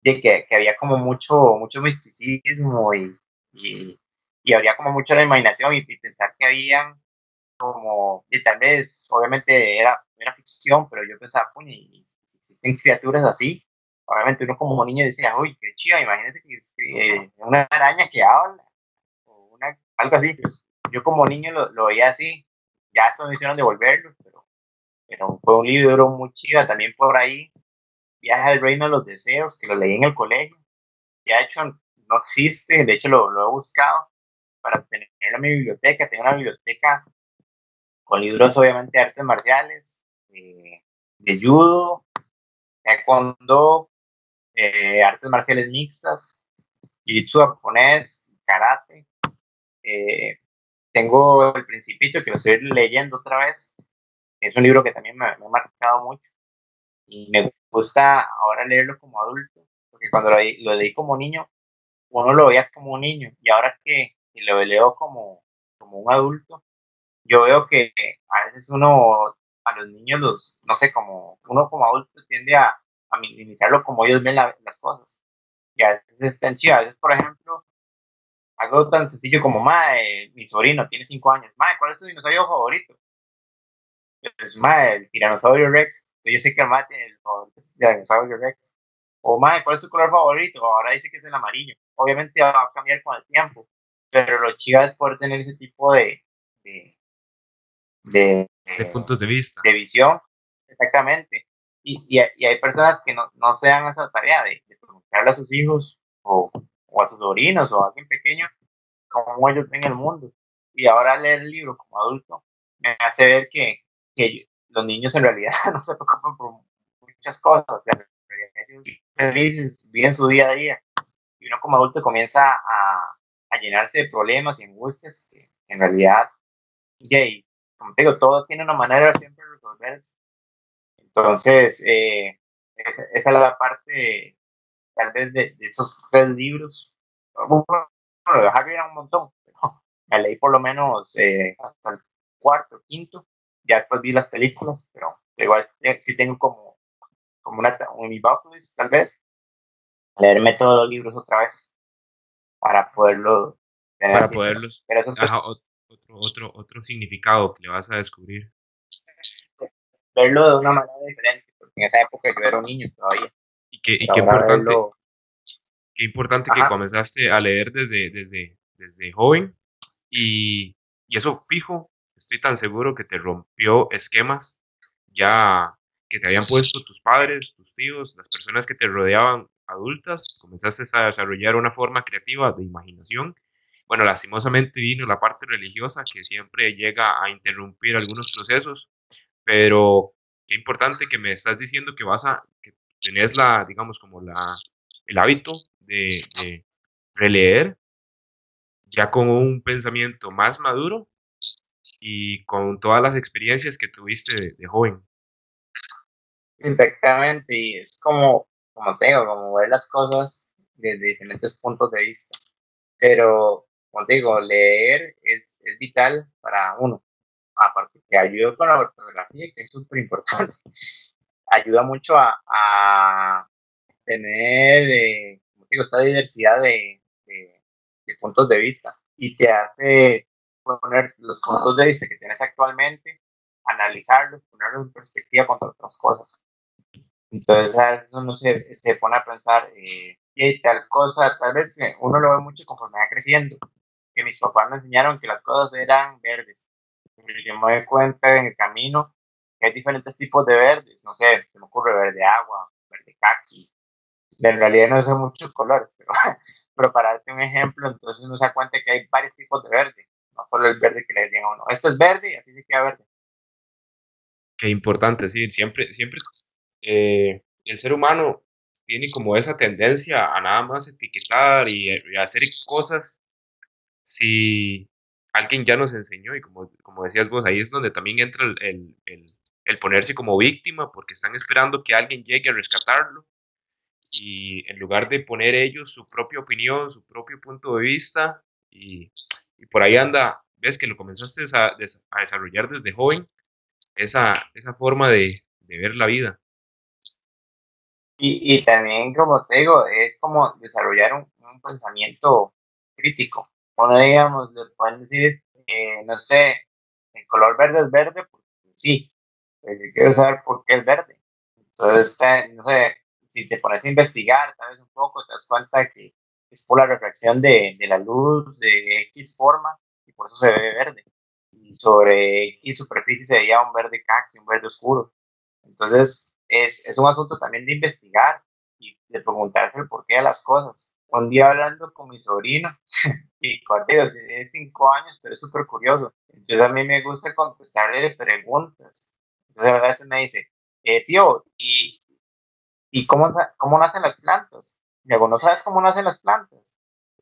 que, que, había como mucho, mucho misticismo y, y había como mucho la imaginación y, pensar que habían como, y tal vez, obviamente era, era ficción, pero yo pensaba, puño, y, existen criaturas así, obviamente uno como niño decía, uy, qué chido, imagínense que es una araña que habla, o una, algo así, pues, yo como niño lo, lo veía así, ya esto me hicieron devolverlo, pero, pero fue un libro muy chido, también por ahí, Viaje al Reino de los Deseos, que lo leí en el colegio, ya hecho no existe, de hecho lo, lo he buscado para tenerlo en mi biblioteca, tengo una biblioteca con libros obviamente de artes marciales, eh, de judo, taekwondo, eh, artes marciales mixtas, jiu-jitsu japonés, karate, eh, tengo El Principito, que lo estoy leyendo otra vez. Es un libro que también me, ha marcado mucho. Y me gusta ahora leerlo como adulto, porque cuando lo, lo leí como niño, uno lo veía como un niño. Y ahora que, lo leo como, como un adulto, yo veo que a veces uno, a los niños, los, no sé, como uno como adulto tiende a, a minimizarlo como ellos ven las cosas. Y a veces están chidas. A veces, por ejemplo, algo tan sencillo como, mae, mi sobrino tiene cinco años, mae, ¿cuál es tu dinosaurio favorito? Pues, mae, el tiranosaurio Rex. Yo sé que el mae tiene el tiranosaurio Rex. O, mae, ¿cuál es tu color favorito? Ahora dice que es el amarillo. Obviamente va a cambiar con el tiempo, pero lo chido es poder tener ese tipo de, de, de, puntos de vista. De visión, exactamente. Y, y, y hay personas que no, no se dan esa tarea de, de preguntarle a sus hijos o o a sus sobrinos o a alguien pequeño, como ellos ven el mundo. Y ahora leer el libro como adulto me hace ver que, que los niños en realidad no se preocupan por muchas cosas, o sea, ellos felices, viven su día a día. Y uno como adulto comienza a, a llenarse de problemas y angustias que en realidad, y como te digo, todo tiene una manera de siempre resolverse. Entonces, eh, esa, esa, es la parte tal vez de, esos tres libros. Bueno, de Harry un montón, pero me leí por lo menos eh, hasta el cuarto, quinto. Ya después vi las películas, pero igual eh, sí tengo como, como una, un tal vez, leerme todos los libros otra vez para poderlo tener para poderlos pero eso es otro, otro, otro significado que le vas a descubrir. Verlo de una manera diferente porque en esa época yo era un niño todavía. Y qué, y qué importante, qué importante que comenzaste a leer desde, desde, desde joven y, y eso fijo, estoy tan seguro que te rompió esquemas ya que te habían puesto tus padres, tus tíos, las personas que te rodeaban adultas, comenzaste a desarrollar una forma creativa de imaginación. Bueno, lastimosamente vino la parte religiosa que siempre llega a interrumpir algunos procesos, pero qué importante que me estás diciendo que vas a, que tenés la, digamos, como la, el hábito de, releer ya con un pensamiento más maduro y con todas las experiencias que tuviste de, joven. Exactamente, y es como, como te digo, como ver las cosas desde diferentes puntos de vista. Pero, como te digo, leer es, es vital para uno. Aparte, te ayuda con la ortografía, que es súper importante ayuda mucho a, tener, eh, digo, esta diversidad de, puntos de vista y te hace poner los puntos de vista que tienes actualmente analizarlo, ponerlo en perspectiva con otras cosas. Entonces a veces uno se, se pone a pensar, eh, y tal cosa, tal vez eh, uno lo ve mucho conforme va creciendo, que mis papás me enseñaron que las cosas eran verdes. Yo me doy cuenta en el camino que hay diferentes tipos de verdes, no sé, se me ocurre verde agua, verde kaki, en realidad no son muchos colores, pero, pero para darte un ejemplo, entonces uno se da cuenta que hay varios tipos de verde, no solo el verde que le decían a uno, esto es verde y así se queda verde. Qué importante, sí, siempre, siempre eh, el ser humano tiene como esa tendencia a nada más etiquetar y, hacer cosas si alguien ya nos enseñó y como, como decías vos, ahí es donde también entra el, el, el ponerse como víctima porque están esperando que alguien llegue a rescatarlo y en lugar de poner ellos su propia opinión, su propio punto de vista, y, y por ahí anda, ves que lo comenzaste a, desarrollar desde joven, esa, esa forma de ver la vida. Y, y, también, como te digo, es como desarrollar un, un pensamiento crítico. Bueno, digamos, le pueden decir, eh, no sé, el color verde es verde, porque sí, pero yo quiero saber por qué es verde. Entonces, no sé, si te pones a investigar, sabes un poco, te das cuenta que es por la reflexión de, de la luz de X forma y por eso se ve verde. Y sobre X superficie se veía un verde caqui, un verde oscuro. Entonces, es, es un asunto también de investigar y de preguntarse el porqué de las cosas. Un día hablando con mi sobrino, y cuando tiene cinco años, pero es súper curioso. Entonces a mí me gusta contestarle preguntas. Entonces a veces me dice, eh, tío, ¿y, ¿Y cómo, cómo nacen las plantas? Digo, ¿no sabes cómo nacen las plantas?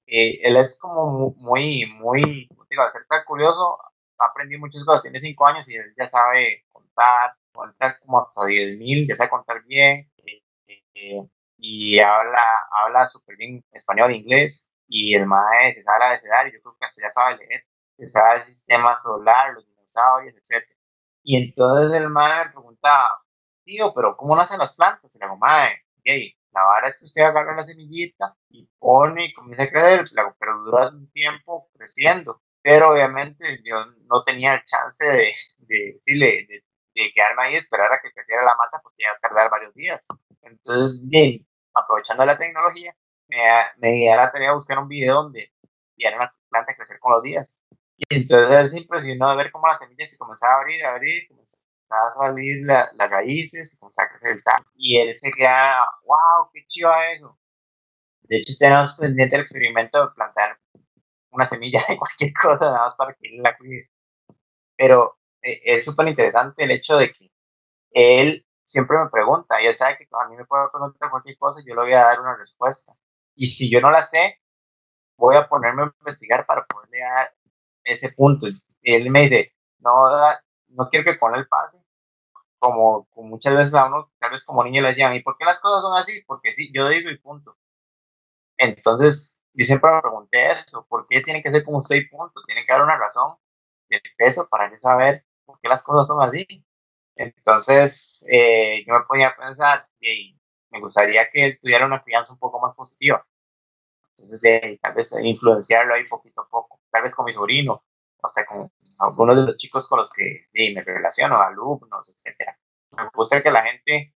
Eh, él es como muy, muy, digo, al ser tan curioso, aprendí muchas cosas, tiene cinco años y él ya sabe contar, contar como hasta diez mil, ya sabe contar bien, eh, eh, y habla, habla súper bien español e inglés, y el maestro se sabe la y yo creo que hasta ya sabe leer, se sabe el sistema solar, los dinosaurios, etc. Y entonces el maestro me preguntaba, tío, pero ¿cómo nacen las plantas? Y le digo, madre, okay, la vara es que usted agarra la semillita y pone y comienza a crecer, pero dura un tiempo creciendo. Pero obviamente yo no tenía el chance de, de decirle, de, de, quedarme ahí y esperar a que creciera la mata porque iba a tardar varios días. Entonces, bien, aprovechando la tecnología, me, me di a la tarea de buscar un video donde viera una planta a crecer con los días. Y entonces se impresionó de ver cómo las semillas se comenzaban a abrir, a abrir, a salir las raíces y comenzaba a crecer el tallo. Y él se queda, wow, qué chido eso. De hecho, tenemos pendiente el experimento de plantar una semilla de cualquier cosa, nada más para que él la cuide. Pero es súper interesante el hecho de que él siempre me pregunta, y él sabe que a mí me puede preguntar cualquier cosa y yo le voy a dar una respuesta. Y si yo no la sé, voy a ponerme a investigar para poderle dar ese punto. Y él me dice, no, no quiero que con él pase, como, muchas veces a uno, tal vez como niño le decían, ¿y por qué las cosas son así? Porque sí, yo digo y punto. Entonces, yo siempre me pregunté eso, ¿por qué tiene que ser como seis puntos? Tiene que haber una razón de peso para yo saber qué las cosas son así. Entonces, eh, yo me ponía a pensar, y me gustaría que él tuviera una crianza un poco más positiva. Entonces, tal vez influenciarlo ahí poquito a poco, tal vez con mi sobrino, hasta con algunos de los chicos con los que me relaciono, alumnos, etcétera. Me gusta que la gente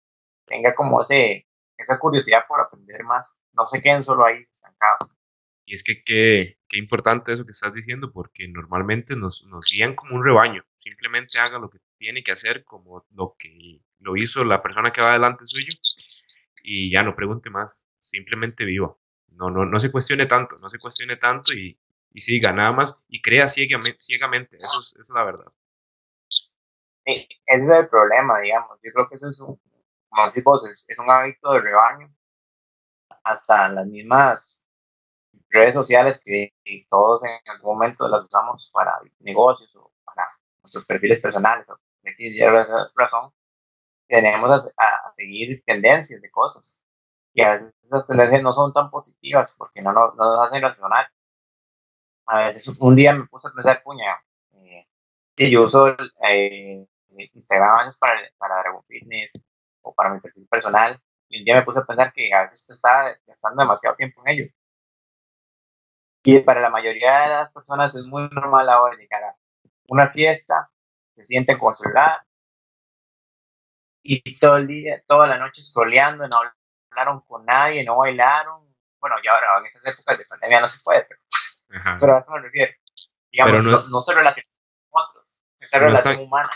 tenga como ese, esa curiosidad por aprender más, no se queden solo ahí estancados. Y es que qué, qué importante eso que estás diciendo, porque normalmente nos, nos guían como un rebaño, simplemente haga lo que tiene que hacer como lo que lo hizo la persona que va delante suyo y ya no pregunte más, simplemente viva. No, no, no se cuestione tanto, no se cuestione tanto y, y siga nada más y crea ciegamente, ciegamente. Eso es, es la verdad. Sí, ese es el problema, digamos. Yo creo que eso es un, como decís es, un hábito de rebaño. Hasta las mismas redes sociales que, todos en algún momento las usamos para negocios o para nuestros perfiles personales. O razón, tenemos a, a, seguir tendencias de cosas. Y a veces esas tendencias no son tan positivas porque no, no, no nos hacen razonar a veces un día me puse a pensar, puña, eh, que yo uso eh, Instagram a veces para, para Dragon Fitness o para mi perfil personal, y un día me puse a pensar que a veces estaba gastando demasiado tiempo en ello. Y para la mayoría de las personas es muy normal ahora llegar a una fiesta se sienten con celular y todo el día, toda la noche scrolleando, no hablaron con nadie, no bailaron. Bueno, ya ahora en esas épocas de pandemia no se puede, pero, pero a eso me refiero. Digamos, no, no, se relacionan con otros, esa relación humana.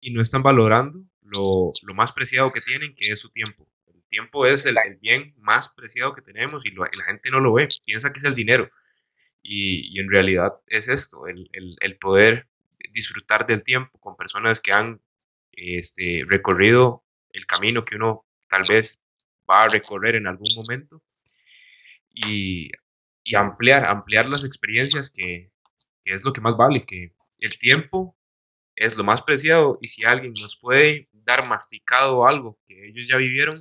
Y no están valorando lo, lo, más preciado que tienen, que es su tiempo. El tiempo es el, el bien más preciado que tenemos y, la gente no lo ve, piensa que es el dinero. Y, en realidad es esto, el, el, poder disfrutar del tiempo con personas que han este, recorrido el camino que uno tal vez va a recorrer en algún momento y, y ampliar, ampliar las experiencias que, es lo que más vale, que el tiempo es lo más preciado y si alguien nos puede dar masticado algo que ellos ya vivieron,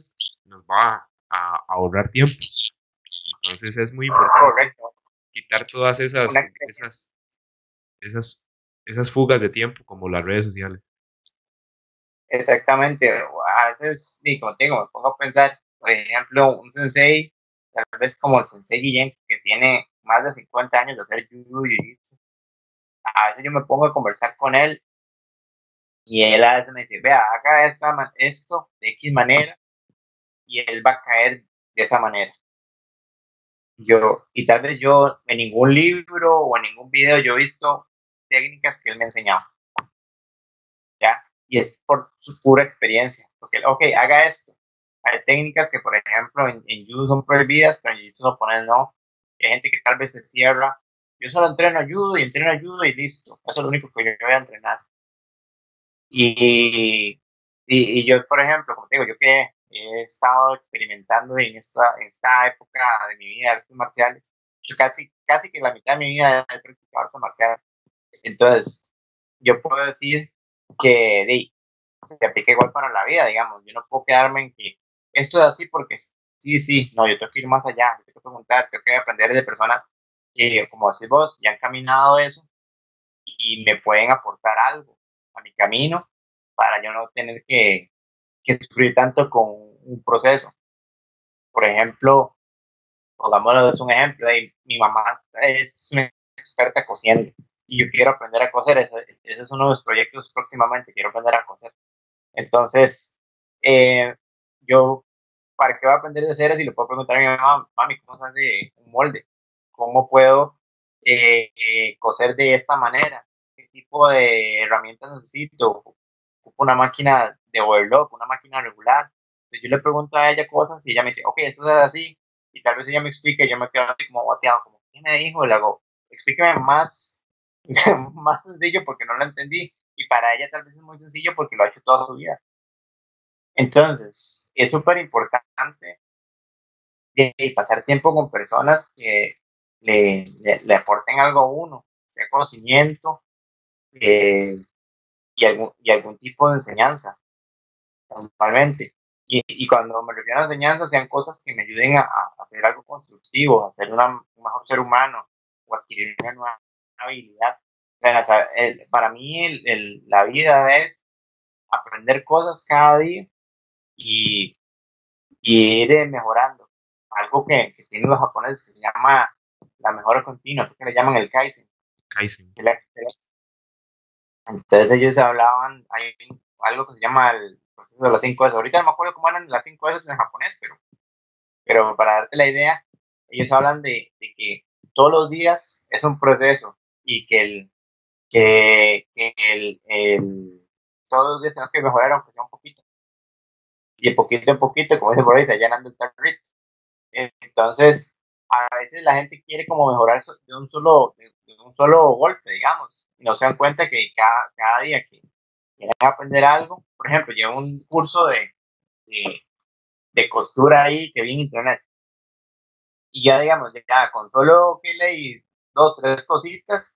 nos va a, ahorrar tiempo. Entonces es muy importante quitar todas esas, esas, esas, esas fugas de tiempo como las redes sociales. Exactamente, a veces, y como te digo, me pongo a pensar, por ejemplo, un sensei, tal vez como el sensei Guillén, que tiene más de 50 años de hacer judo y a veces yo me pongo a conversar con él y él a veces me dice, vea, haga esta, esto de X manera y él va a caer de esa manera. Yo, y tal vez yo en ningún libro o en ningún video yo he visto técnicas que él me ha enseñado y es por su pura experiencia. Porque, ok, haga esto. Hay técnicas que, por ejemplo, en, en judo son prohibidas, pero en jiu ponen no. Hay gente que tal vez se cierra. Yo solo entreno judo y entreno judo y listo. Eso es lo único que yo voy a entrenar. Y, y, yo, por ejemplo, como te digo, yo que he estado experimentando en esta, esta época de mi vida de artes marciales, yo casi, casi que la mitad de mi vida he practicado artes marciales. Entonces, yo puedo decir que de, se aplica igual para la vida, digamos. Yo no puedo quedarme en que esto es así porque sí, sí, no, yo tengo que ir más allá, tengo que preguntar, tengo que aprender de personas que, como decís vos, ya han caminado eso y me pueden aportar algo a mi camino para yo no tener que, que sufrir tanto con un proceso. Por ejemplo, pongámoslo es un ejemplo, de, mi mamá es experta cociendo y yo quiero aprender a coser. Ese, es uno de mis proyectos próximamente, quiero aprender a coser. Entonces, eh, yo, ¿para qué voy a aprender de cero si le puedo preguntar a mi mamá, mami, cómo se hace un molde? ¿Cómo puedo eh, eh, coser de esta manera? ¿Qué tipo de herramientas necesito? Una máquina de overlock, una máquina regular. Entonces yo le pregunto a ella cosas y ella me dice, ok, eso es así. Y tal vez ella me explique yo me quedo así como bateado, como, ¿qué me dijo? Le hago, explíqueme más más sencillo porque no lo entendí y para ella tal vez es muy sencillo porque lo ha hecho toda su vida. Entonces, es súper importante pasar tiempo con personas que le, le, aporten algo a uno, sea conocimiento eh, y, algún, y algún tipo de enseñanza, principalmente. Y, y, cuando me refiero a enseñanza, sean cosas que me ayuden a, a hacer algo constructivo, a ser una, un mejor ser humano o adquirir una nueva habilidad. para mí el, la vida es aprender cosas cada día y, y ir mejorando. Algo que, que, tienen los japoneses que se llama la mejora continua, que le llaman el Kaizen. Kaizen. Entonces ellos hablaban, hay algo que se llama el proceso de las cinco S. Ahorita no me acuerdo cómo eran las cinco S en japonés, pero, pero para darte la idea, ellos hablan de, que todos los días es un proceso y que el que, el, todos los días tenemos que mejorar aunque sea un poquito. Y de poquito en poquito como dice por ahí se llenando el target entonces a veces la gente quiere como mejorar de un solo de, un solo golpe digamos no se dan cuenta que cada, cada día que quieren aprender algo por ejemplo llevo un curso de, de, de costura ahí que vi en internet y ya digamos ya con solo que leí dos, tres cositas,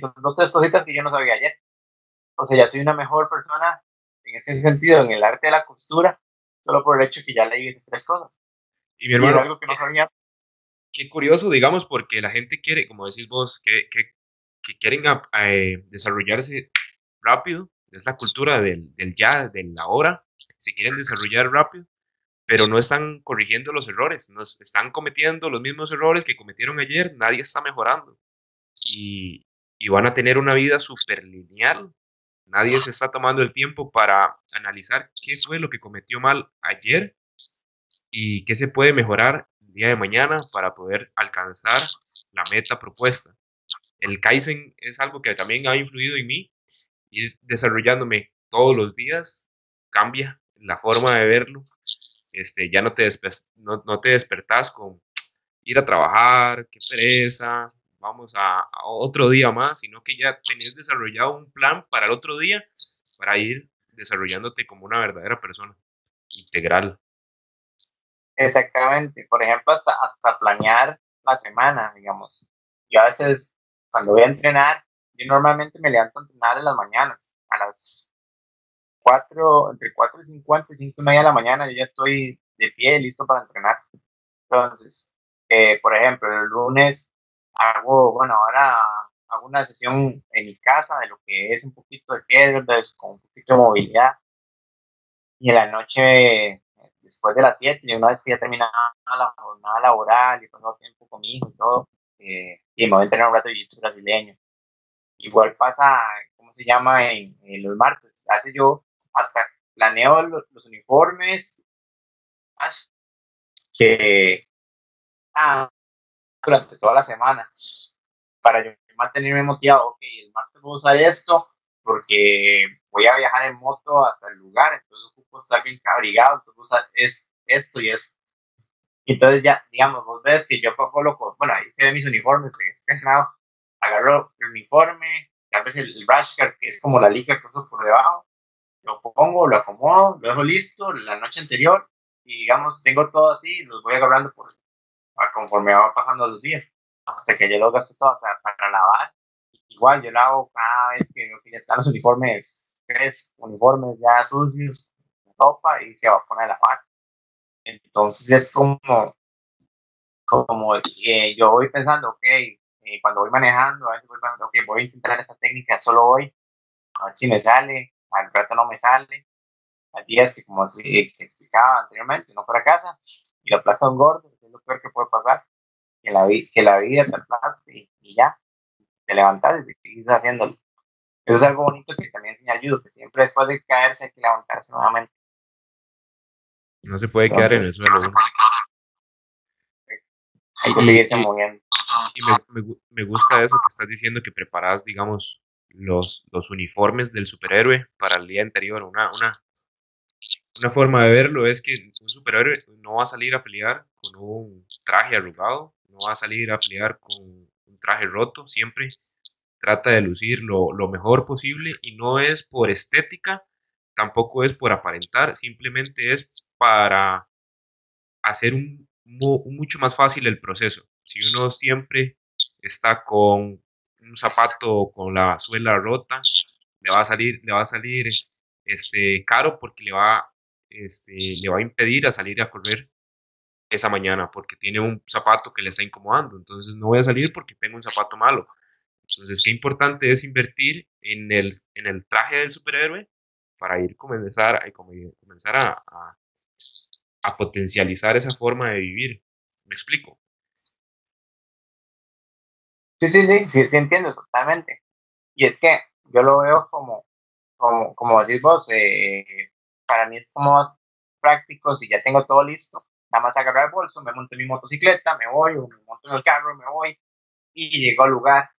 son dos, tres cositas que yo no sabía ayer. O sea, ya soy una mejor persona en ese sentido, en el arte de la costura, solo por el hecho que ya leí esas tres cosas. Y mi hermano, algo que no sabía. Qué curioso, digamos, porque la gente quiere, como decís vos, que, que quieren eh, desarrollarse rápido, es la cultura del, del ya, del ahora, se quieren desarrollar rápido, pero no están corrigiendo los errores, nos están cometiendo los mismos errores que cometieron ayer, nadie está mejorando. Y, y van a tener una vida súper lineal Nadie se está tomando el tiempo para analizar qué fue lo que cometió mal ayer y qué se puede mejorar el día de mañana para poder alcanzar la meta propuesta. El Kaizen es algo que también ha influido en mí, ir desarrollándome todos los días cambia la forma de verlo. Este, ya no te, no, no te despertás con ir a trabajar, qué pereza, vamos a, otro día más, sino que ya tenés desarrollado un plan para el otro día para ir desarrollándote como una verdadera persona integral. Exactamente, por ejemplo, hasta, hasta planear la semana, digamos. Yo a veces, cuando voy a entrenar, yo normalmente me levanto a entrenar en las mañanas, a las 4, entre 4 y 50 y 5 y media de la mañana, yo ya estoy de pie, listo para entrenar. Entonces, eh, por ejemplo, el lunes hago, bueno, ahora hago una sesión en mi casa de lo que es un poquito de kettlebells con un poquito de movilidad. Y en la noche, después de las 7, y una vez que ya termina la jornada laboral y tengo tiempo con mi hijo y todo, eh, y me voy a entrenar un rato de jiu brasileño. Igual pasa, ¿cómo se llama? En, los martes. Hace yo hasta planeo los, uniformes que ah, durante toda la semana para yo mantenerme motivado. Ok, el martes voy a usar esto porque voy a viajar en moto hasta el lugar, entonces ocupo estar bien abrigado, entonces usar es, esto y eso. Entonces ya, digamos, vos ves que yo coloco, bueno, ahí se ven mis uniformes, este lado, agarro el uniforme, tal vez el, el brush que es como la liga que uso por debajo, lo pongo, lo acomodo, lo dejo listo la noche anterior y digamos, tengo todo así, los voy agarrando por, conforme va pasando los días, hasta que yo lo gasto todo, o sea, para lavar. Igual yo lavo cada vez que veo que ya están los uniformes, tres uniformes ya sucios, ropa y se va a poner a lavar. Entonces es como, como eh, yo voy pensando, ok, eh, cuando voy manejando, a voy a intentar esa técnica solo hoy, a ver si me sale, al rato no me sale. Hay días que, como se explicaba anteriormente, no para casa y lo aplasta un gordo, es lo peor que puede pasar. Que la, que la vida te aplaste y, ya, te levantas y sigues haciéndolo. Eso es algo bonito que también enseña ayuda, que siempre después de caerse hay que levantarse nuevamente. No se puede quedar en el suelo. Seguirse moviendo. Y me, me, me, gusta eso que estás diciendo, que preparas, digamos, los, los uniformes del superhéroe para el día anterior. Una, una, una forma de verlo es que un superhéroe no va a salir a pelear con un traje arrugado, no va a salir a pelear con un traje roto, siempre trata de lucir lo, lo mejor posible y no es por estética, tampoco es por aparentar, simplemente es para hacer un, mucho más fácil el proceso. Si uno siempre está con un zapato con la suela rota, le va a salir, le va a salir este, caro porque le va, este, le va a impedir a salir a correr esa mañana porque tiene un zapato que le está incomodando. Entonces no voy a salir porque tengo un zapato malo. Entonces, qué importante es invertir en el, en el traje del superhéroe para ir comenzar, a, comenzar a, a, a potencializar esa forma de vivir. ¿Me explico? Sí, sí, sí, sí, sí entiendo totalmente. Y es que yo lo veo como, como, como decís vos, eh, para mí es como más práctico, si ya tengo todo listo, nada más agarrar el bolso, me monto en mi motocicleta, me voy, o me monto en el carro, me voy, y llego al lugar.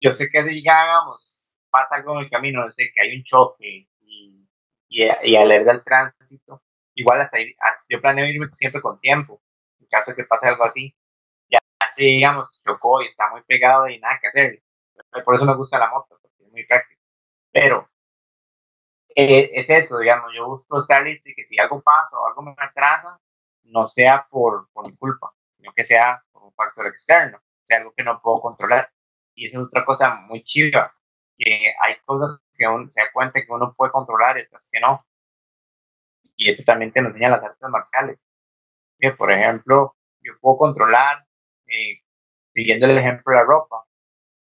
Yo sé que si llegamos, pasa algo en el camino, sé que hay un choque y, y, y alerta el tránsito, igual hasta, yo planeo irme siempre con tiempo, en caso de que pase algo así así, digamos, chocó y está muy pegado y nada que hacer. Por eso me gusta la moto, porque es muy práctico. Pero eh, es eso, digamos, yo busco estar listo y que si algo pasa o algo me atrasa, no sea por, por mi culpa, sino que sea por un factor externo, sea algo que no puedo controlar. Y esa es otra cosa muy chiva, que hay cosas que uno se da cuenta que uno puede controlar y otras que no. Y eso también te lo enseñan las artes marciales. Que, por ejemplo, yo puedo controlar eh, siguiendo el ejemplo de la ropa,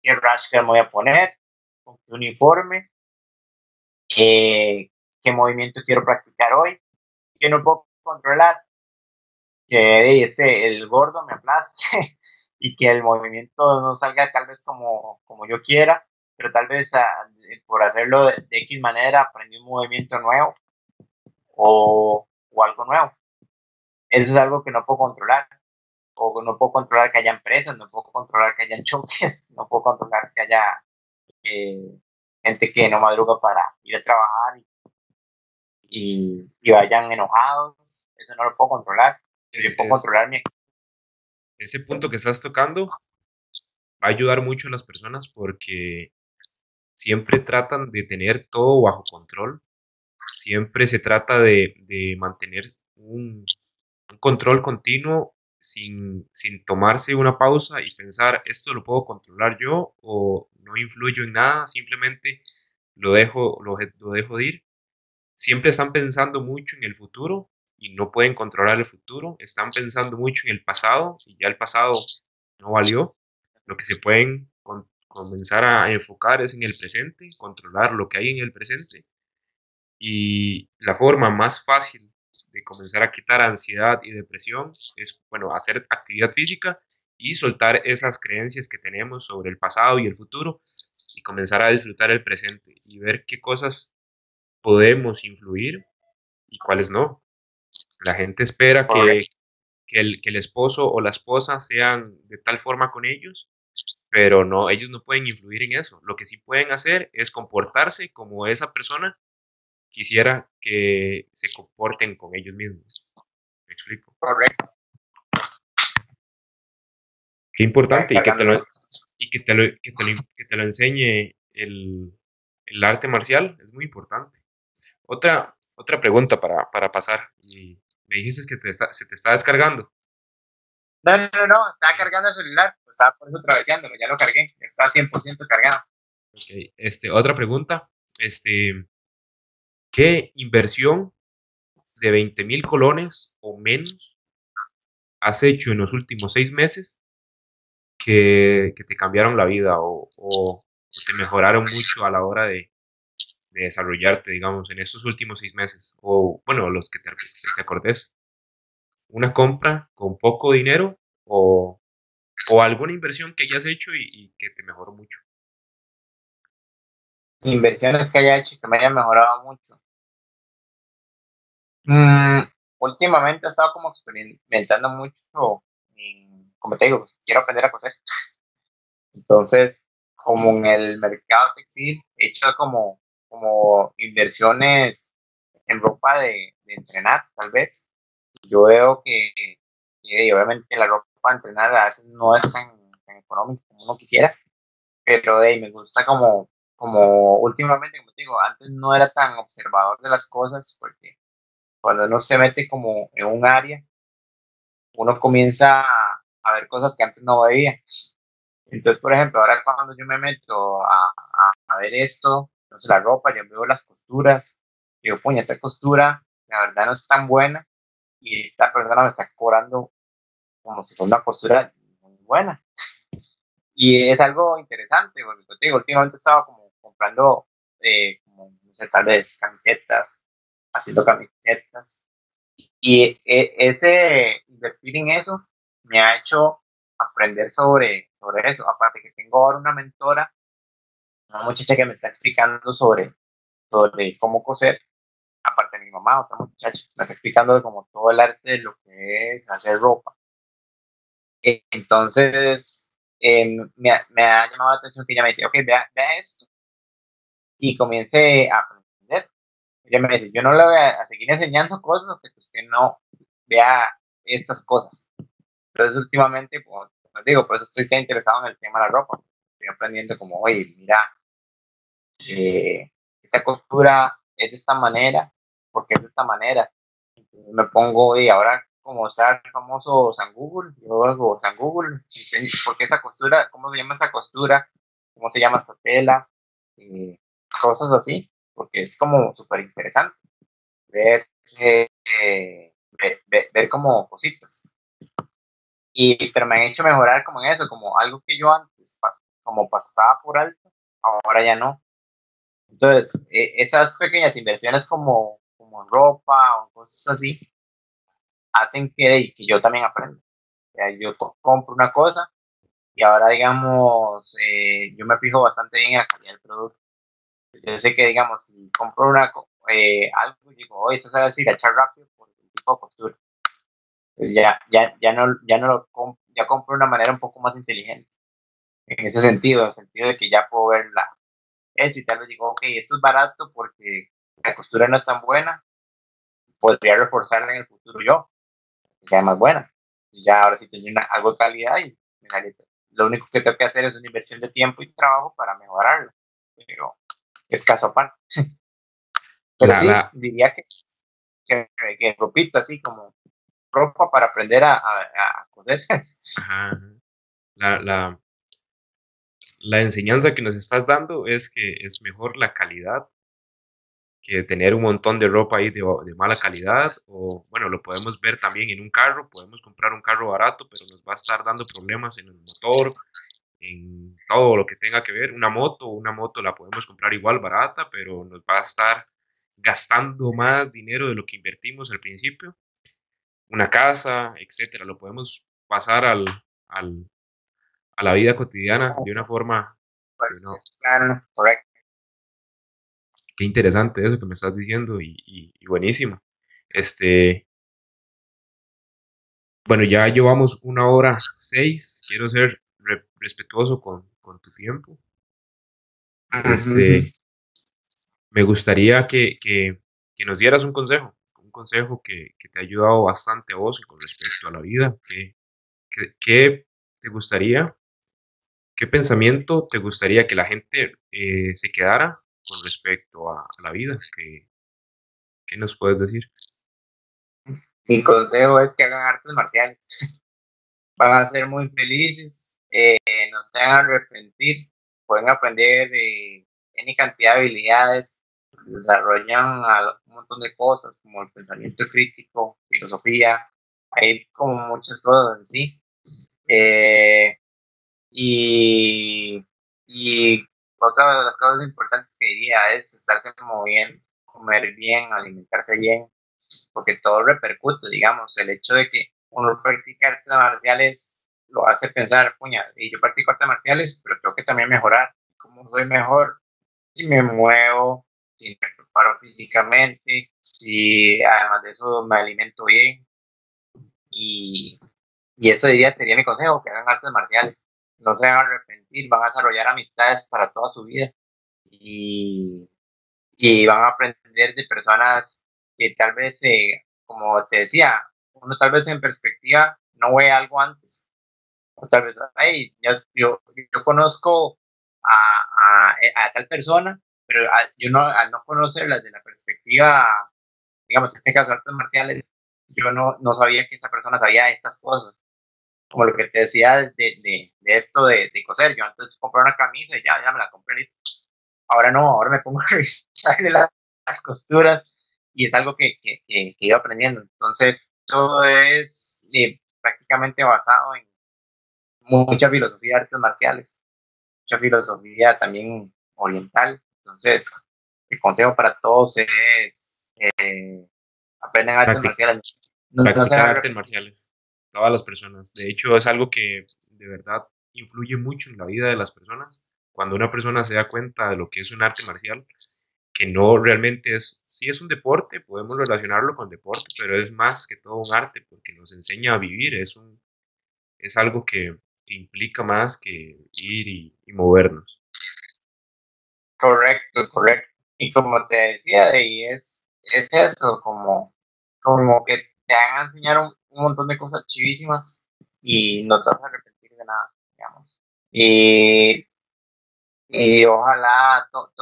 qué rash me voy a poner, con qué uniforme, eh, qué movimiento quiero practicar hoy, que no puedo controlar, que ese, el gordo me aplaste y que el movimiento no salga tal vez como, como yo quiera, pero tal vez ah, por hacerlo de, X manera aprendí un movimiento nuevo o, o algo nuevo. Eso es algo que no puedo controlar o no puedo controlar que haya empresas, no puedo controlar que haya choques, no puedo controlar que haya eh, gente que no madruga para ir a trabajar y, y, vayan enojados, eso no lo puedo controlar. Yo puedo controlar mi Ese punto que estás tocando va a ayudar mucho a las personas porque siempre tratan de tener todo bajo control, siempre se trata de, de mantener un, control continuo sin, sin tomarse una pausa y pensar, esto lo puedo controlar yo o no influyo en nada, simplemente lo dejo, lo dejo de ir. Siempre están pensando mucho en el futuro y no pueden controlar el futuro, están pensando mucho en el pasado y ya el pasado no valió. Lo que se pueden comenzar a enfocar es en el presente, controlar lo que hay en el presente. Y la forma más fácil de comenzar a quitar ansiedad y depresión es, bueno, hacer actividad física y soltar esas creencias que tenemos sobre el pasado y el futuro y comenzar a disfrutar el presente y ver qué cosas podemos influir y cuáles no. La gente espera que, que, el, que el esposo o la esposa sean de tal forma con ellos, pero no, ellos no pueden influir en eso. Lo que sí pueden hacer es comportarse como esa persona quisiera que se comporten con ellos mismos. ¿Me explico? Correcto. Qué importante y que te lo, y que te lo, que te lo, que te lo enseñe el, el, arte marcial es muy importante. Otra, otra pregunta para, para pasar. Y me dijiste que te se te está descargando. No, no, no, estaba cargando el celular, estaba por eso travesándolo, ya lo cargué, está 100% cargado. Ok, este, otra pregunta, este, ¿Qué inversión de 20 mil colones o menos has hecho en los últimos seis meses que, te cambiaron la vida o, te mejoraron mucho a la hora de, desarrollarte, digamos, en estos últimos seis meses? O, bueno, los que te, te acordes. Una compra con poco dinero o, alguna inversión que hayas hecho y que te mejoró mucho inversiones que haya hecho y que me haya mejorado mucho. Mm, últimamente he estado como experimentando mucho, como te digo, pues, quiero aprender a coser. Entonces, como en el mercado textil, he hecho como, como inversiones en ropa de, entrenar, tal vez. Yo veo que, obviamente la ropa para entrenar a veces no es tan, económica como uno quisiera, pero de, me gusta como, como últimamente, como te digo, antes no era tan observador de las cosas porque cuando uno se mete como en un área, uno comienza a, ver cosas que antes no veía. Entonces, por ejemplo, ahora cuando yo me meto a, a, ver esto, sé, la ropa, yo veo las costuras, digo, puña, esta costura, la verdad no es tan buena y esta persona me está cobrando como si fuera una costura muy buena. Y es algo interesante, porque te digo, últimamente estaba como comprando, eh, como, no sé, tal vez camisetas, haciendo camisetas. Y e, ese invertir en eso me ha hecho aprender sobre, sobre eso. Aparte que tengo ahora una mentora, una muchacha que me está explicando sobre, sobre cómo coser. Aparte mi mamá, otra muchacha, me está explicando de como todo el arte de lo que es hacer ropa. E, entonces, em, me, me, ha llamado la atención que ella me dice, ok, vea, vea esto. Y comience a ella me dice, yo no le voy a, seguir enseñando cosas hasta que usted no vea estas cosas. Entonces, últimamente, pues, digo, por eso estoy tan interesado en el tema de la ropa. Estoy aprendiendo como, oye, mira, eh, esta costura es de esta manera, porque es de esta manera. Entonces me pongo, y ahora como está el famoso San Google, yo hago San Google, porque esta costura, cómo se llama esta costura, cómo se llama esta tela, eh, cosas así porque es como súper interesante ver, eh, ver, ver, como cositas. Y, pero me han hecho mejorar como en eso, como algo que yo antes como pasaba por alto, ahora ya no. Entonces, e, esas pequeñas inversiones como, como ropa o cosas así, hacen que, que yo también aprenda. yo compro una cosa y ahora, digamos, eh, yo me fijo bastante bien en la calidad del producto. Yo sé que, digamos, si compro una, eh, algo, digo, oye, esto se va a decir, echar rápido por el tipo de postura. ya, ya, ya, no, ya no lo compro, ya compro de una manera un poco más inteligente. En ese sentido, en el sentido de que ya puedo ver la, eso y tal vez digo, ok, esto es barato porque la costura no es tan buena, podría reforzarla en el futuro yo, que sea más buena. Y ya ahora sí tengo algo de calidad y lo único que tengo que hacer es una inversión de tiempo y trabajo para mejorarlo. Pero es caso aparte. Pero sí, diría que, que, que, ropita así como ropa para aprender a, a, coser. Ajá. La, la, la enseñanza que nos estás dando es que es mejor la calidad que tener un montón de ropa ahí de, de, mala calidad, o bueno, lo podemos ver también en un carro, podemos comprar un carro barato, pero nos va a estar dando problemas en el motor, en todo lo que tenga que ver, una moto, una moto la podemos comprar igual barata, pero nos va a estar gastando más dinero de lo que invertimos al principio, una casa, etcétera, lo podemos pasar al, al a la vida cotidiana de una forma... Pues, claro, correcto qué interesante eso que me estás diciendo y, buenísimo. Este, bueno, ya llevamos una hora seis. Quiero ser respetuoso con, tu tiempo. Este, me gustaría que, nos dieras un consejo, un consejo que, te ha ayudado bastante a vos con respecto a la vida. ¿Qué, te gustaría? ¿Qué pensamiento te gustaría que la gente eh, se quedara con respecto a, la vida. ¿Qué, ¿Qué, nos puedes decir? Mi consejo es que hagan artes marciales. Van a ser muy felices, eh, no se van a arrepentir, pueden aprender de any cantidad de habilidades, desarrollan un montón de cosas como el pensamiento crítico, filosofía, hay como muchas cosas en sí. Eh, y, y otra de las cosas importantes que diría es estarse moviendo, comer bien, alimentarse bien, porque todo repercute, digamos, el hecho de que uno practica artes marciales lo hace pensar, puña, y yo practico artes marciales, pero tengo que también mejorar. ¿Cómo soy mejor? Si me muevo, si me preparo físicamente, si además de eso me alimento bien. Y, y eso diría, sería mi consejo, que hagan artes marciales no se van a arrepentir, van a desarrollar amistades para toda su vida y, y van a aprender de personas que tal vez, eh, como te decía, uno tal vez en perspectiva no ve algo antes. O tal vez, hey, yo, yo, conozco a, a, a, tal persona, pero yo no, al no conocerla desde la perspectiva, digamos, en este caso, artes marciales, yo no, no sabía que esa persona sabía estas cosas como lo que te decía de, de, de esto de, de, coser. Yo antes compré una camisa y ya, ya me la compré listo. Ahora no, ahora me pongo a revisarle las costuras y es algo que, que, que, he ido aprendiendo. Entonces, todo es eh, prácticamente basado en mucha filosofía de artes marciales, mucha filosofía también oriental. Entonces, el consejo para todos es eh, aprendan artes marciales. No, practicar artes marciales todas las personas. De hecho, es algo que de verdad influye mucho en la vida de las personas. Cuando una persona se da cuenta de lo que es un arte marcial, que no realmente es, si es un deporte, podemos relacionarlo con deporte, pero es más que todo un arte porque nos enseña a vivir, es, un, es algo que, implica más que ir y, movernos. Correcto, correcto. Y como te decía, de es, es eso, como, como que te van a enseñar un, montón de cosas chivísimas y no te vas a arrepentir de nada, digamos. Y, y ojalá todo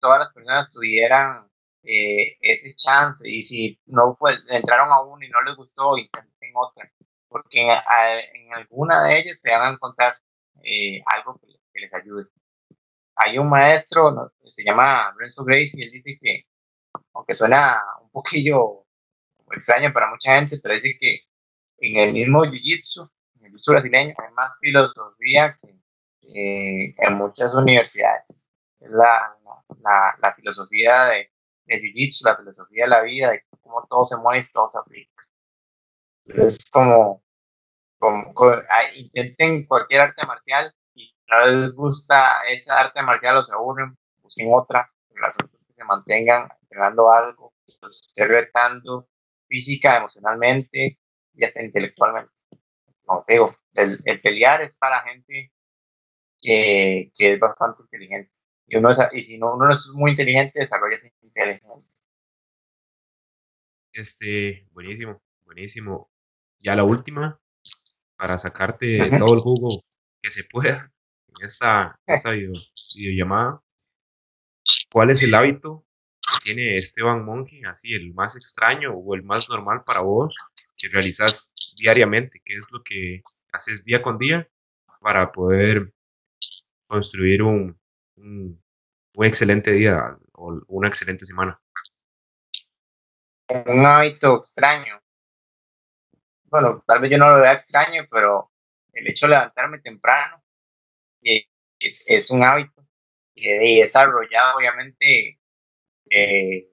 todas las personas tuvieran eh, ese chance y si no pues, entraron a uno y no les gustó, intenten otra, porque en, en alguna de ellas se van a encontrar eh, algo que, les ayude. Hay un maestro, se llama Renzo Grace, y él dice que, aunque suena un poquillo extraño para mucha gente, pero dice que en el mismo jiu-jitsu, en el jiu-jitsu brasileño, hay más filosofía que en muchas universidades. Es la, la, la filosofía de, de jiu-jitsu, la filosofía de la vida, de cómo todo se mueve y todo se aplica. Es como, como, intenten cualquier arte marcial y si no les gusta esa arte marcial o se aburren, busquen otra, las otras que se mantengan entrenando algo, que los retando física, emocionalmente y hasta intelectualmente. Como te digo, el, pelear es para gente que, que, es bastante inteligente. Y, uno y si no, uno no es muy inteligente, desarrolla esa inteligencia. Este, buenísimo, buenísimo. Ya la última, para sacarte todo el jugo que se pueda en esta, esta video, videollamada. ¿Cuál es el hábito que tiene Esteban Monkey, así el más extraño o el más normal para vos que realizas diariamente? ¿Qué es lo que haces día con día para poder construir un, un, excelente día o una excelente semana? Un hábito extraño. Bueno, tal vez yo no lo vea extraño, pero el hecho de levantarme temprano eh, es, es un hábito y he desarrollado, obviamente, eh,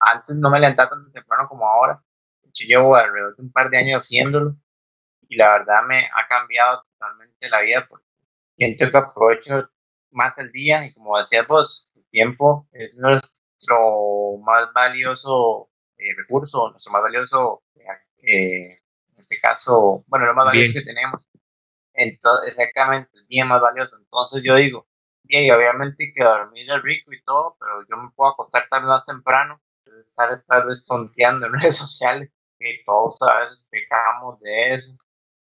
antes no me levantaba tan temprano como ahora. Yo llevo alrededor de un par de años haciéndolo y la verdad me ha cambiado totalmente la vida porque siento que aprovecho más el día y como decías vos, el tiempo es nuestro más valioso eh, recurso, nuestro más valioso, eh, este caso, bueno, lo más valioso que tenemos. Entonces, exactamente, el bien más valioso. Entonces yo digo, y obviamente que dormir es rico y todo, pero yo me puedo acostar tal vez más temprano, estar tal vez tonteando en redes sociales, que todos a veces pecamos de eso,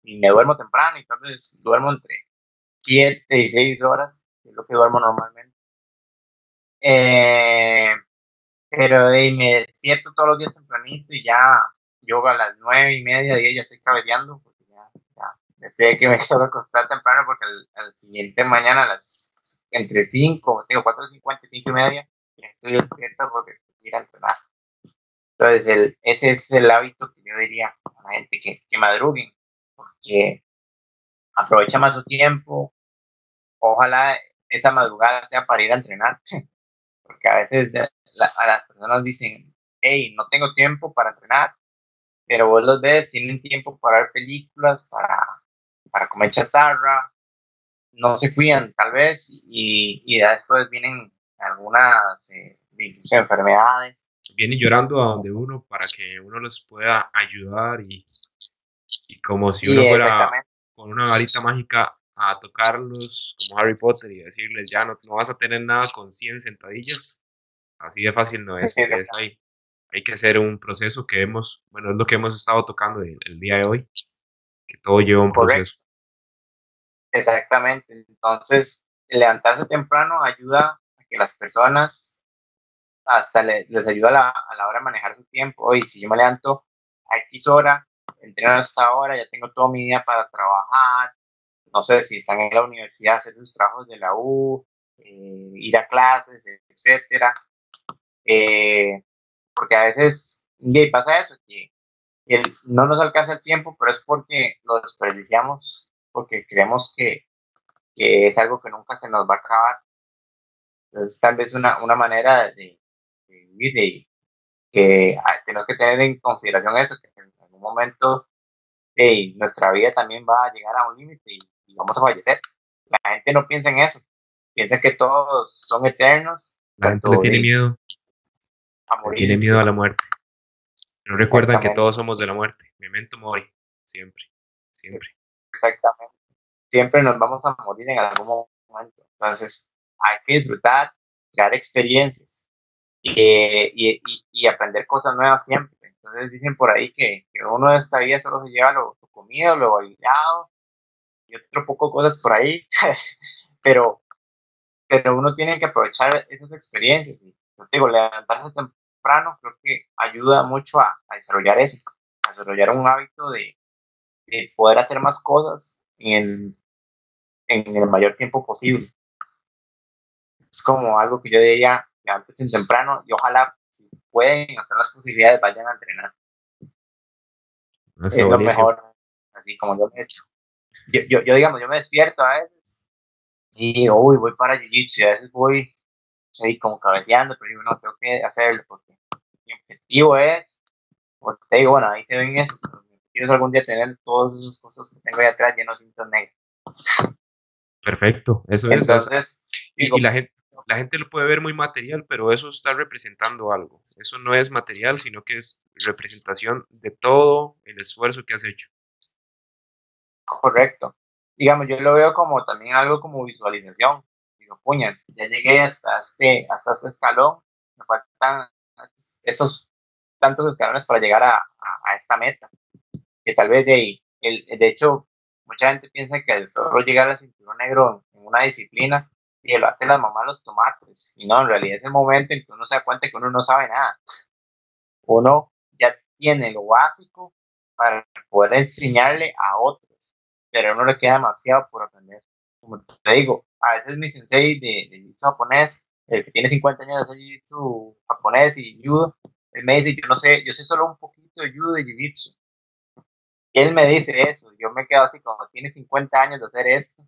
y me duermo temprano y tal vez duermo entre 7 y 6 horas, que es lo que duermo normalmente. Eh, pero de, me despierto todos los días tempranito y ya yoga a las 9 y media, de ya estoy cabeceando, porque ya, ya sé que me que acostar temprano porque al, siguiente mañana a las entre 5, tengo 4.50 y 5 y media, y estoy despierto porque quiero entrenar. Entonces, el, ese es el hábito que yo diría a la gente que, que madruguen, porque aprovecha más su tiempo. Ojalá esa madrugada sea para ir a entrenar, porque a veces a las personas dicen, hey, no tengo tiempo para entrenar, pero vos los ves, tienen tiempo para ver películas, para, para comer chatarra, no se cuidan tal vez y, y después vienen algunas eh, enfermedades. Vienen llorando a donde uno para que uno los pueda ayudar y, y como si uno fuera con una varita mágica a tocarlos como Harry Potter y decirles ya no, no vas a tener nada con 100 sentadillas. Así de fácil no es. es hay, hay que hacer un proceso que hemos, bueno, es lo que hemos estado tocando el, el día de hoy, que todo lleva un proceso. Exactamente. Entonces, levantarse temprano ayuda a que las personas hasta les ayuda a la, hora de manejar su tiempo. Oye, si yo me levanto a X hora, entreno hasta ahora, ya tengo todo mi día para trabajar. No sé si están en la universidad, hacer sus trabajos de la U, eh, ir a clases, etcétera. Eh, porque a veces y pasa eso, que, que no nos alcanza el tiempo, pero es porque lo desperdiciamos porque creemos que, que, es algo que nunca se nos va a acabar. Entonces, tal vez una, una manera de, vivir, de, que ah, tenemos que tener en consideración eso, que en algún momento de nuestra vida también va a llegar a un límite y, vamos a fallecer. La gente no piensa en eso, piensa que todos son eternos. La gente le tiene miedo. A morir, tiene miedo a la muerte. No recuerdan que todos somos de la muerte. Memento mori, siempre, siempre. Exactamente. Siempre nos vamos a morir en algún momento. Entonces, hay que disfrutar, crear experiencias y, y, aprender cosas nuevas siempre. Entonces, dicen por ahí que, uno de esta vida solo se lleva lo, comido, lo bailado y otro poco cosas por ahí. pero, pero uno tiene que aprovechar esas experiencias. Y yo digo, levantarse temprano creo que ayuda mucho a desarrollar eso, a desarrollar un hábito de, poder hacer más cosas en el, en el mayor tiempo posible. Es como algo que yo diría que antes en temprano y ojalá si pueden hacer las posibilidades vayan a entrenar. es lo mejor, así como yo me he hecho. Yo, yo, digamos, yo me despierto a veces y uy, voy para Jiu-Jitsu y a veces voy ahí como cabeceando, pero digo, no, tengo que hacerlo porque mi objetivo es, te digo, bueno, ahí se ven eso, quiero algún día tener todas esas cosas que tengo ahí atrás llenos de cintas negras. Perfecto, eso Entonces, es. y, la, gente, la gente lo puede ver muy material, pero eso está representando algo. Eso no es material, sino que es representación de todo el esfuerzo que has hecho. Correcto. Digamos, yo lo veo como también algo como visualización. Digo, puña, ya llegué hasta este, hasta este escalón, me faltan esos tantos escalones para llegar a, a, esta meta. Que tal vez de ahí, el, de hecho, mucha gente piensa que el zorro llega al cinturón negro en una disciplina y lo hacen las mamás los tomates. Y no, en realidad es el momento en que uno se da cuenta que uno no sabe nada. Uno ya tiene lo básico para poder enseñarle a otros, pero a uno le queda demasiado por aprender. Como te digo, a veces mi sensei de, de japonés, el que tiene 50 años de hacer jiu japonés y judo, él me dice, yo no sé, yo sé solo un poquito de judo y jiu-jitsu. Y él me dice eso, yo me quedo así como tiene 50 años de hacer esto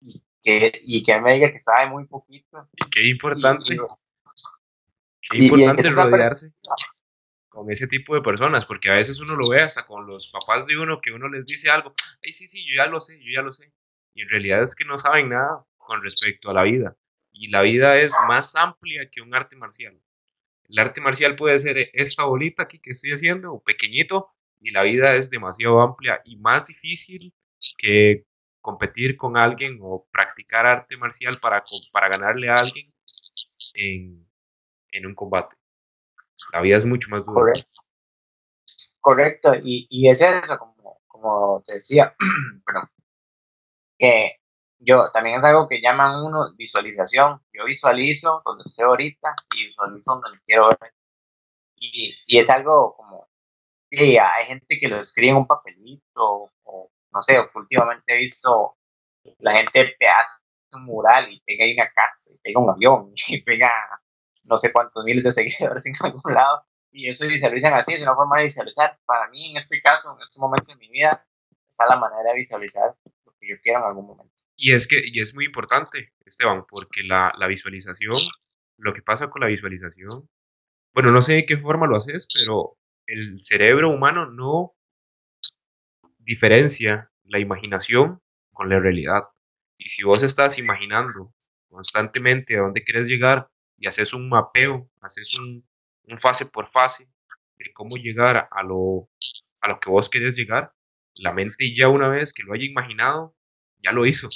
y que, y que él me diga que sabe muy poquito. Y qué importante. qué importante rodearse con ese tipo de personas, porque a veces uno lo ve hasta con los papás de uno que uno les dice algo, ay, sí, sí, yo ya lo sé, yo ya lo sé. Y en realidad es que no saben nada con respecto a la vida. Y la vida es más amplia que un arte marcial. El arte marcial puede ser esta bolita aquí que estoy haciendo, o pequeñito, y la vida es demasiado amplia y más difícil que competir con alguien o practicar arte marcial para, para ganarle a alguien en, en un combate. La vida es mucho más dura. Correcto. Correcto. Y, y es eso, como, como te decía, que yo también es algo que llaman uno visualización. Yo visualizo donde estoy ahorita y visualizo donde me quiero ver. Y, y es algo como, sí, hay gente que lo escribe en un papelito o, no sé, últimamente he visto la gente hace un mural y pega ahí una casa, y pega un avión, y pega no sé cuántos miles de seguidores en algún lado. Y eso visualizan así, es una forma de visualizar. Para mí, en este caso, en este momento de mi vida, está la manera de visualizar yo en algún momento. Y es que y es muy importante, Esteban, porque la, la visualización, lo que pasa con la visualización, bueno, no sé de qué forma lo haces, pero el cerebro humano no diferencia la imaginación con la realidad. Y si vos estás imaginando constantemente a dónde quieres llegar y haces un mapeo, haces un, un fase por fase de cómo llegar a lo, a lo que vos querés llegar, la mente ya una vez que lo haya imaginado, ya lo hizo.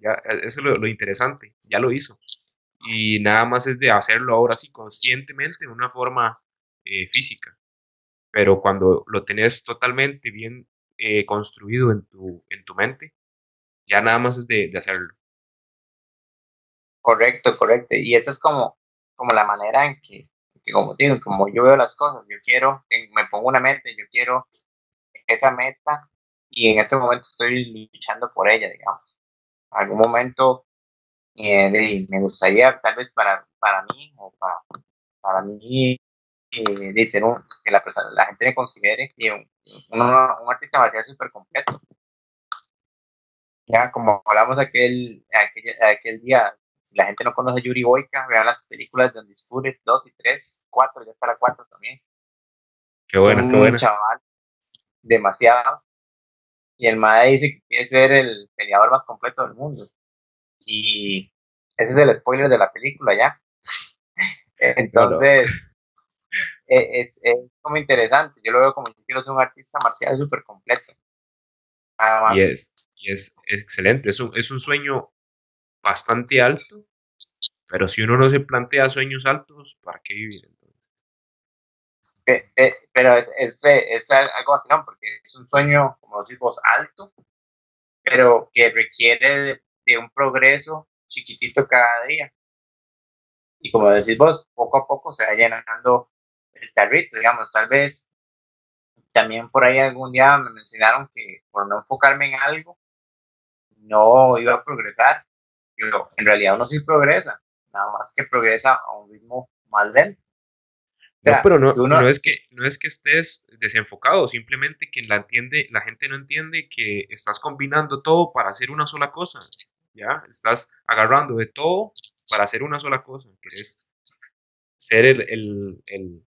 E, eso es lo, interesante, ya lo hizo. Y nada más es de hacerlo ahora sí conscientemente, de una forma eh, física. Pero cuando lo tenés totalmente bien eh, construido en tu, en tu mente, ya nada más es de, de hacerlo. Correcto, correcto. Y esa es como, como la manera en que, que, como digo, como yo veo las cosas, yo quiero, me pongo una meta, yo quiero esa meta y en este momento estoy luchando por ella, digamos. En algún momento eh, me gustaría, tal vez para, para mí o para, para mí, eh, decir que la, persona, la gente me considere un, un, un artista marcial súper completo. Ya, como hablamos aquel, aquel, aquel día, si la gente no conoce a Yuri Boyka, vean las películas de Undisputed 2 y 3, 4, ya está la 4 también. Qué bueno, qué bueno. chaval, demasiado. Y el MAE dice que quiere ser el peleador más completo del mundo. Y ese es el spoiler de la película ya. Entonces, e, Es, es, como interesante. Yo lo veo como yo quiero ser un artista marcial súper completo. Y es, y es, excelente. Es un, es un sueño bastante alto, pero si uno no se plantea sueños altos, ¿para qué vivir entonces? pero es, es, es, algo así, ¿no? Porque es un sueño, como decís vos, alto, pero que requiere de, un progreso chiquitito cada día. Y como decís vos, poco a poco se va llenando el tarrito, digamos, tal vez también por ahí algún día me mencionaron que por no enfocarme en algo, no iba a progresar. Yo, en realidad uno sí progresa, nada más que progresa a un ritmo más lento. No, pero no, no, es que, no es que estés desenfocado, simplemente que la, entiende, la gente no entiende que estás combinando todo para hacer una sola cosa. ¿ya? Estás agarrando de todo para hacer una sola cosa. Querés ser el, el, el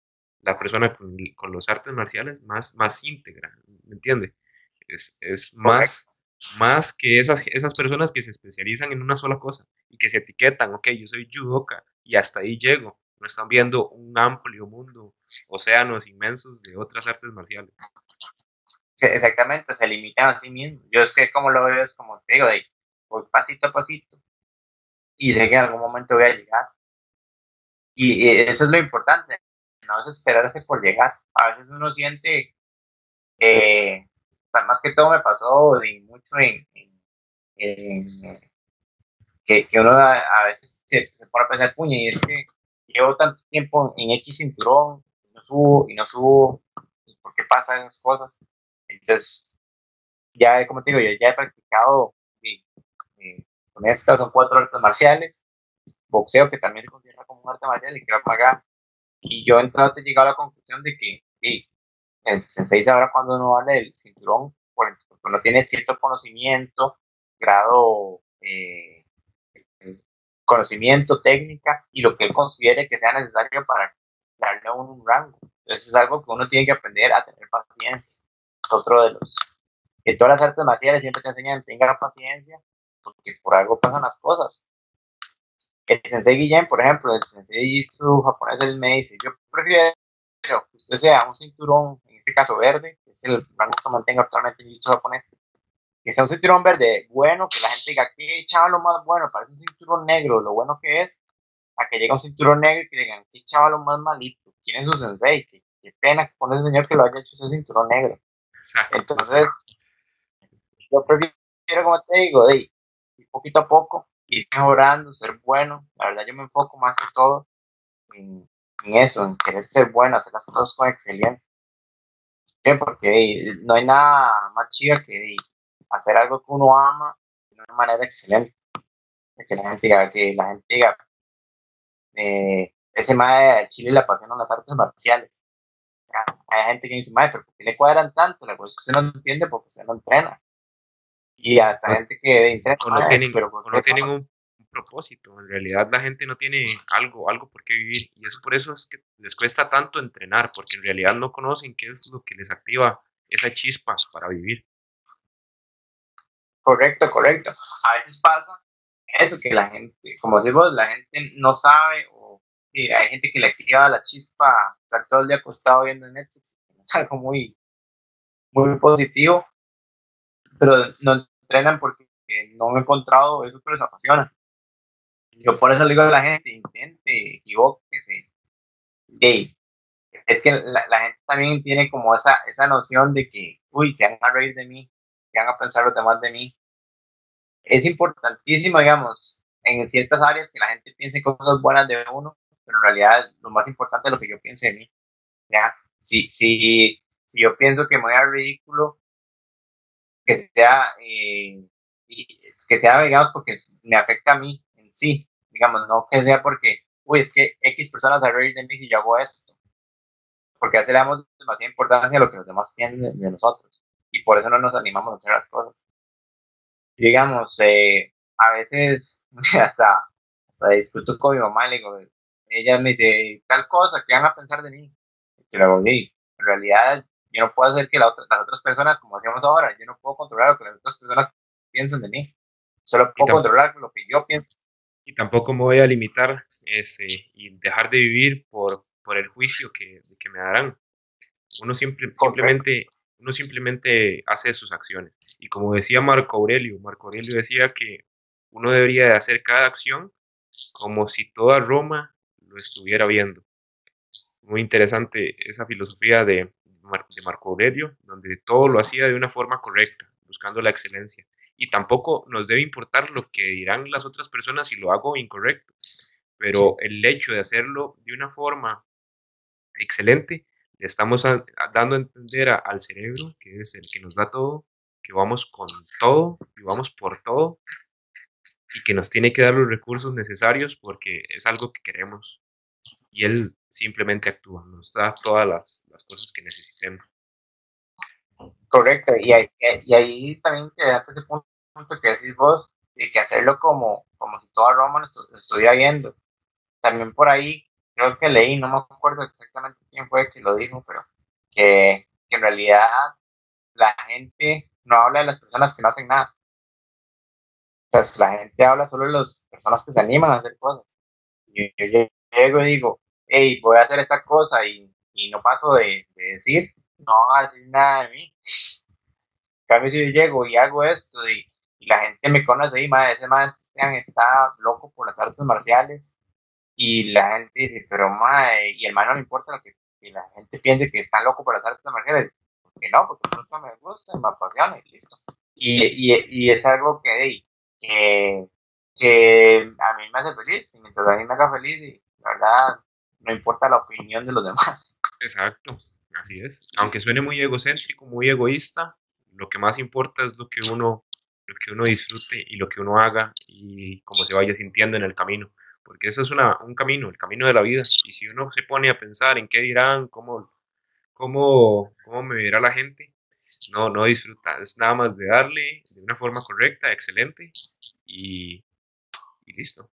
la persona con, con los artes marciales más, más íntegra, ¿me entiende? Es, es más, más que esas, esas personas que se especializan en una sola cosa y que se etiquetan, ok, yo soy judoka y hasta ahí llego. No están viendo un amplio mundo, océanos inmensos de otras artes marciales. exactamente, se limitan a sí mismos. Yo es que como lo veo es como te digo, de, voy pasito a pasito y sé que en algún momento voy a llegar. Y, eso es lo importante, no es esperarse por llegar. A veces uno siente, eh, más que todo me pasó de mucho en, que, uno a, veces se, se, pone a pensar, puña, y es que llevo tanto tiempo en X cinturón, y no subo, y no subo, ¿por qué pasan esas cosas? Entonces, ya, como te ya he practicado, y, son cuatro artes marciales, boxeo, que también se considera como un arte marcial, y quiero pagar. Y yo entonces he llegado a la conclusión de que sí, el sensei sabrá cuando uno vale el cinturón, uno tiene cierto conocimiento, grado eh, conocimiento, técnica y lo que él considere que sea necesario para darle un, un rango. Entonces es algo que uno tiene que aprender a tener paciencia. Es otro de los... En todas las artes marciales siempre te enseñan, tenga paciencia, porque por algo pasan las cosas. El sensei Guillén, por ejemplo, el sensei su japonés, él me dice, yo prefiero que usted sea un cinturón, en este caso verde, que es el rango que mantengo actualmente en el japonés, que sea un cinturón verde bueno, que la gente diga, qué chaval lo más bueno, parece un cinturón negro, lo bueno que es, a que llegue un cinturón negro y que digan, qué chaval lo más malito, quién es su sensei, qué, qué pena con ese señor que lo haya hecho ese cinturón negro. Entonces, yo prefiero, como te digo, de ir poquito a poco, ir mejorando, ser bueno. La verdad, yo me enfoco más que todo en, en eso, en querer ser bueno, hacer las cosas con excelencia. Porque no hay nada más chido que hacer algo que uno ama de una manera excelente. Que la gente diga, que la gente diga, eh, ese madre de Chile le apasionan las artes marciales. Hay gente que dice, madre, pero ¿por qué le cuadran tanto? La cosa es que usted no entiende porque se no entrena. Y hasta gente que entrena, o no tienen, pero no tienen un, propósito. En realidad la gente no tiene algo, algo por qué vivir. Y es por eso es que les cuesta tanto entrenar, porque en realidad no conocen qué es lo que les activa esa chispa para vivir. Correcto, correcto. A veces pasa eso, que la gente, como decimos, la gente no sabe o hay gente que le activa la chispa, estar todo el día acostado viendo Netflix, es algo muy, muy positivo, pero no entrenan porque no me he encontrado eso que les apasiona. Yo por eso le digo a la gente, intente, equivóquese. Gay. Es que la, la, gente también tiene como esa, esa noción de que, uy, se van a reír de mí, van a pensar los demás de mí. Es importantísimo, digamos, en ciertas áreas que la gente piense cosas buenas de uno, pero en realidad lo más importante es lo que yo piense de mí. ¿ya? Si, si, si yo pienso que me voy a ridículo, que sea, eh, que sea, digamos, porque me afecta a mí en sí, digamos, no que sea porque, uy, es que X personas a reír de mí si yo hago esto, porque así le damos demasiada importancia a lo que los demás piensan de nosotros y por eso no nos animamos a hacer las cosas. Digamos, eh, a veces hasta, hasta discuto con mi mamá, le digo, ella me dice tal cosa, ¿qué van a pensar de mí? Y le digo, en realidad yo no puedo hacer que las otras personas, como decíamos ahora, yo no puedo controlar lo que las otras personas piensan de mí, solo puedo controlar lo que yo pienso. Y tampoco me voy a limitar este, y dejar de vivir por, por el juicio que, que me darán. Uno siempre, simplemente uno simplemente hace sus acciones. Y como decía Marco Aurelio, Marco Aurelio decía que uno debería de hacer cada acción como si toda Roma lo estuviera viendo. Muy interesante esa filosofía de, de Marco Aurelio, donde todo lo hacía de una forma correcta, buscando la excelencia. Y tampoco nos debe importar lo que dirán las otras personas si lo hago incorrecto, pero el hecho de hacerlo de una forma excelente estamos dando a entender al cerebro, que es el que nos da todo, que vamos con todo y vamos por todo y que nos tiene que dar los recursos necesarios porque es algo que queremos. Y él simplemente actúa, nos da todas las, las cosas que necesitemos. Correcto, y ahí, y ahí también quedaste ese punto que decís vos, de que hacerlo como, como si toda Roma nos estuviera viendo. También por ahí creo que leí, no me acuerdo exactamente quién fue que lo dijo, pero que, que en realidad la gente no habla de las personas que no hacen nada. O sea, la gente habla solo de las personas que se animan a hacer cosas. Y yo, llego y digo, hey, voy a hacer esta cosa y, y no paso de, de, decir, no van a decir nada de mí. En cambio, si yo llego y hago esto y, y la gente me conoce y más ese más está loco por las artes marciales y la gente dice, pero mae, y el man no le importa lo que la gente piense que está loco por las artes marciales. Que no, porque nunca me gusta, me apasiona y listo. Y, y, y es algo que, que, que a mí me hace feliz, y mientras a mí me haga feliz, la verdad, no importa la opinión de los demás. Exacto, así es. Aunque suene muy egocéntrico, muy egoísta, lo que más importa es lo que uno, lo que uno disfrute y lo que uno haga y cómo se vaya sintiendo en el camino porque eso es una, un camino, el camino de la vida. Y si uno se pone a pensar en qué dirán, cómo, cómo, cómo me verá la gente, no, no disfruta. Es nada más de darle de una forma correcta, excelente y, y listo.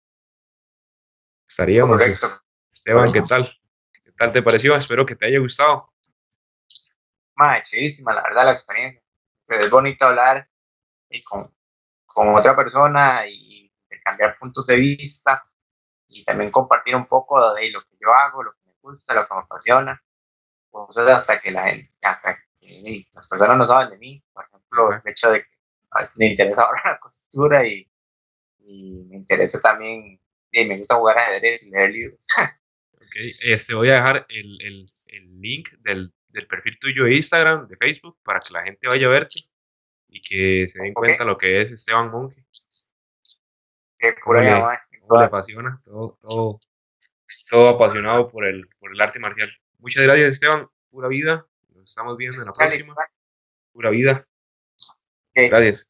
Estaríamos. Correcto. Esteban, ¿qué tal? ¿Qué tal te pareció? Espero que te haya gustado. Madre, chidísima, la verdad, la experiencia. Es bonito hablar y con, con otra persona y cambiar puntos de vista y también compartir un poco de lo que yo hago, lo que me gusta, lo que me apasiona. Cosas hasta que la gente, hasta que las personas no saben de mí. Por ejemplo, el hecho de que me interesa ahora la costura y, y me interesa también, y me gusta jugar ajedrez y leer libros. Ok, este, voy a dejar el, el, el link del, del, perfil tuyo de Instagram, de Facebook, para que la gente vaya a verte y que se den okay. cuenta lo que es Esteban Monge. Qué pura le apasiona, todo, todo, todo apasionado por el, por el arte marcial. Muchas gracias, Esteban. Pura vida. Nos estamos viendo en la próxima. Pura vida. Gracias.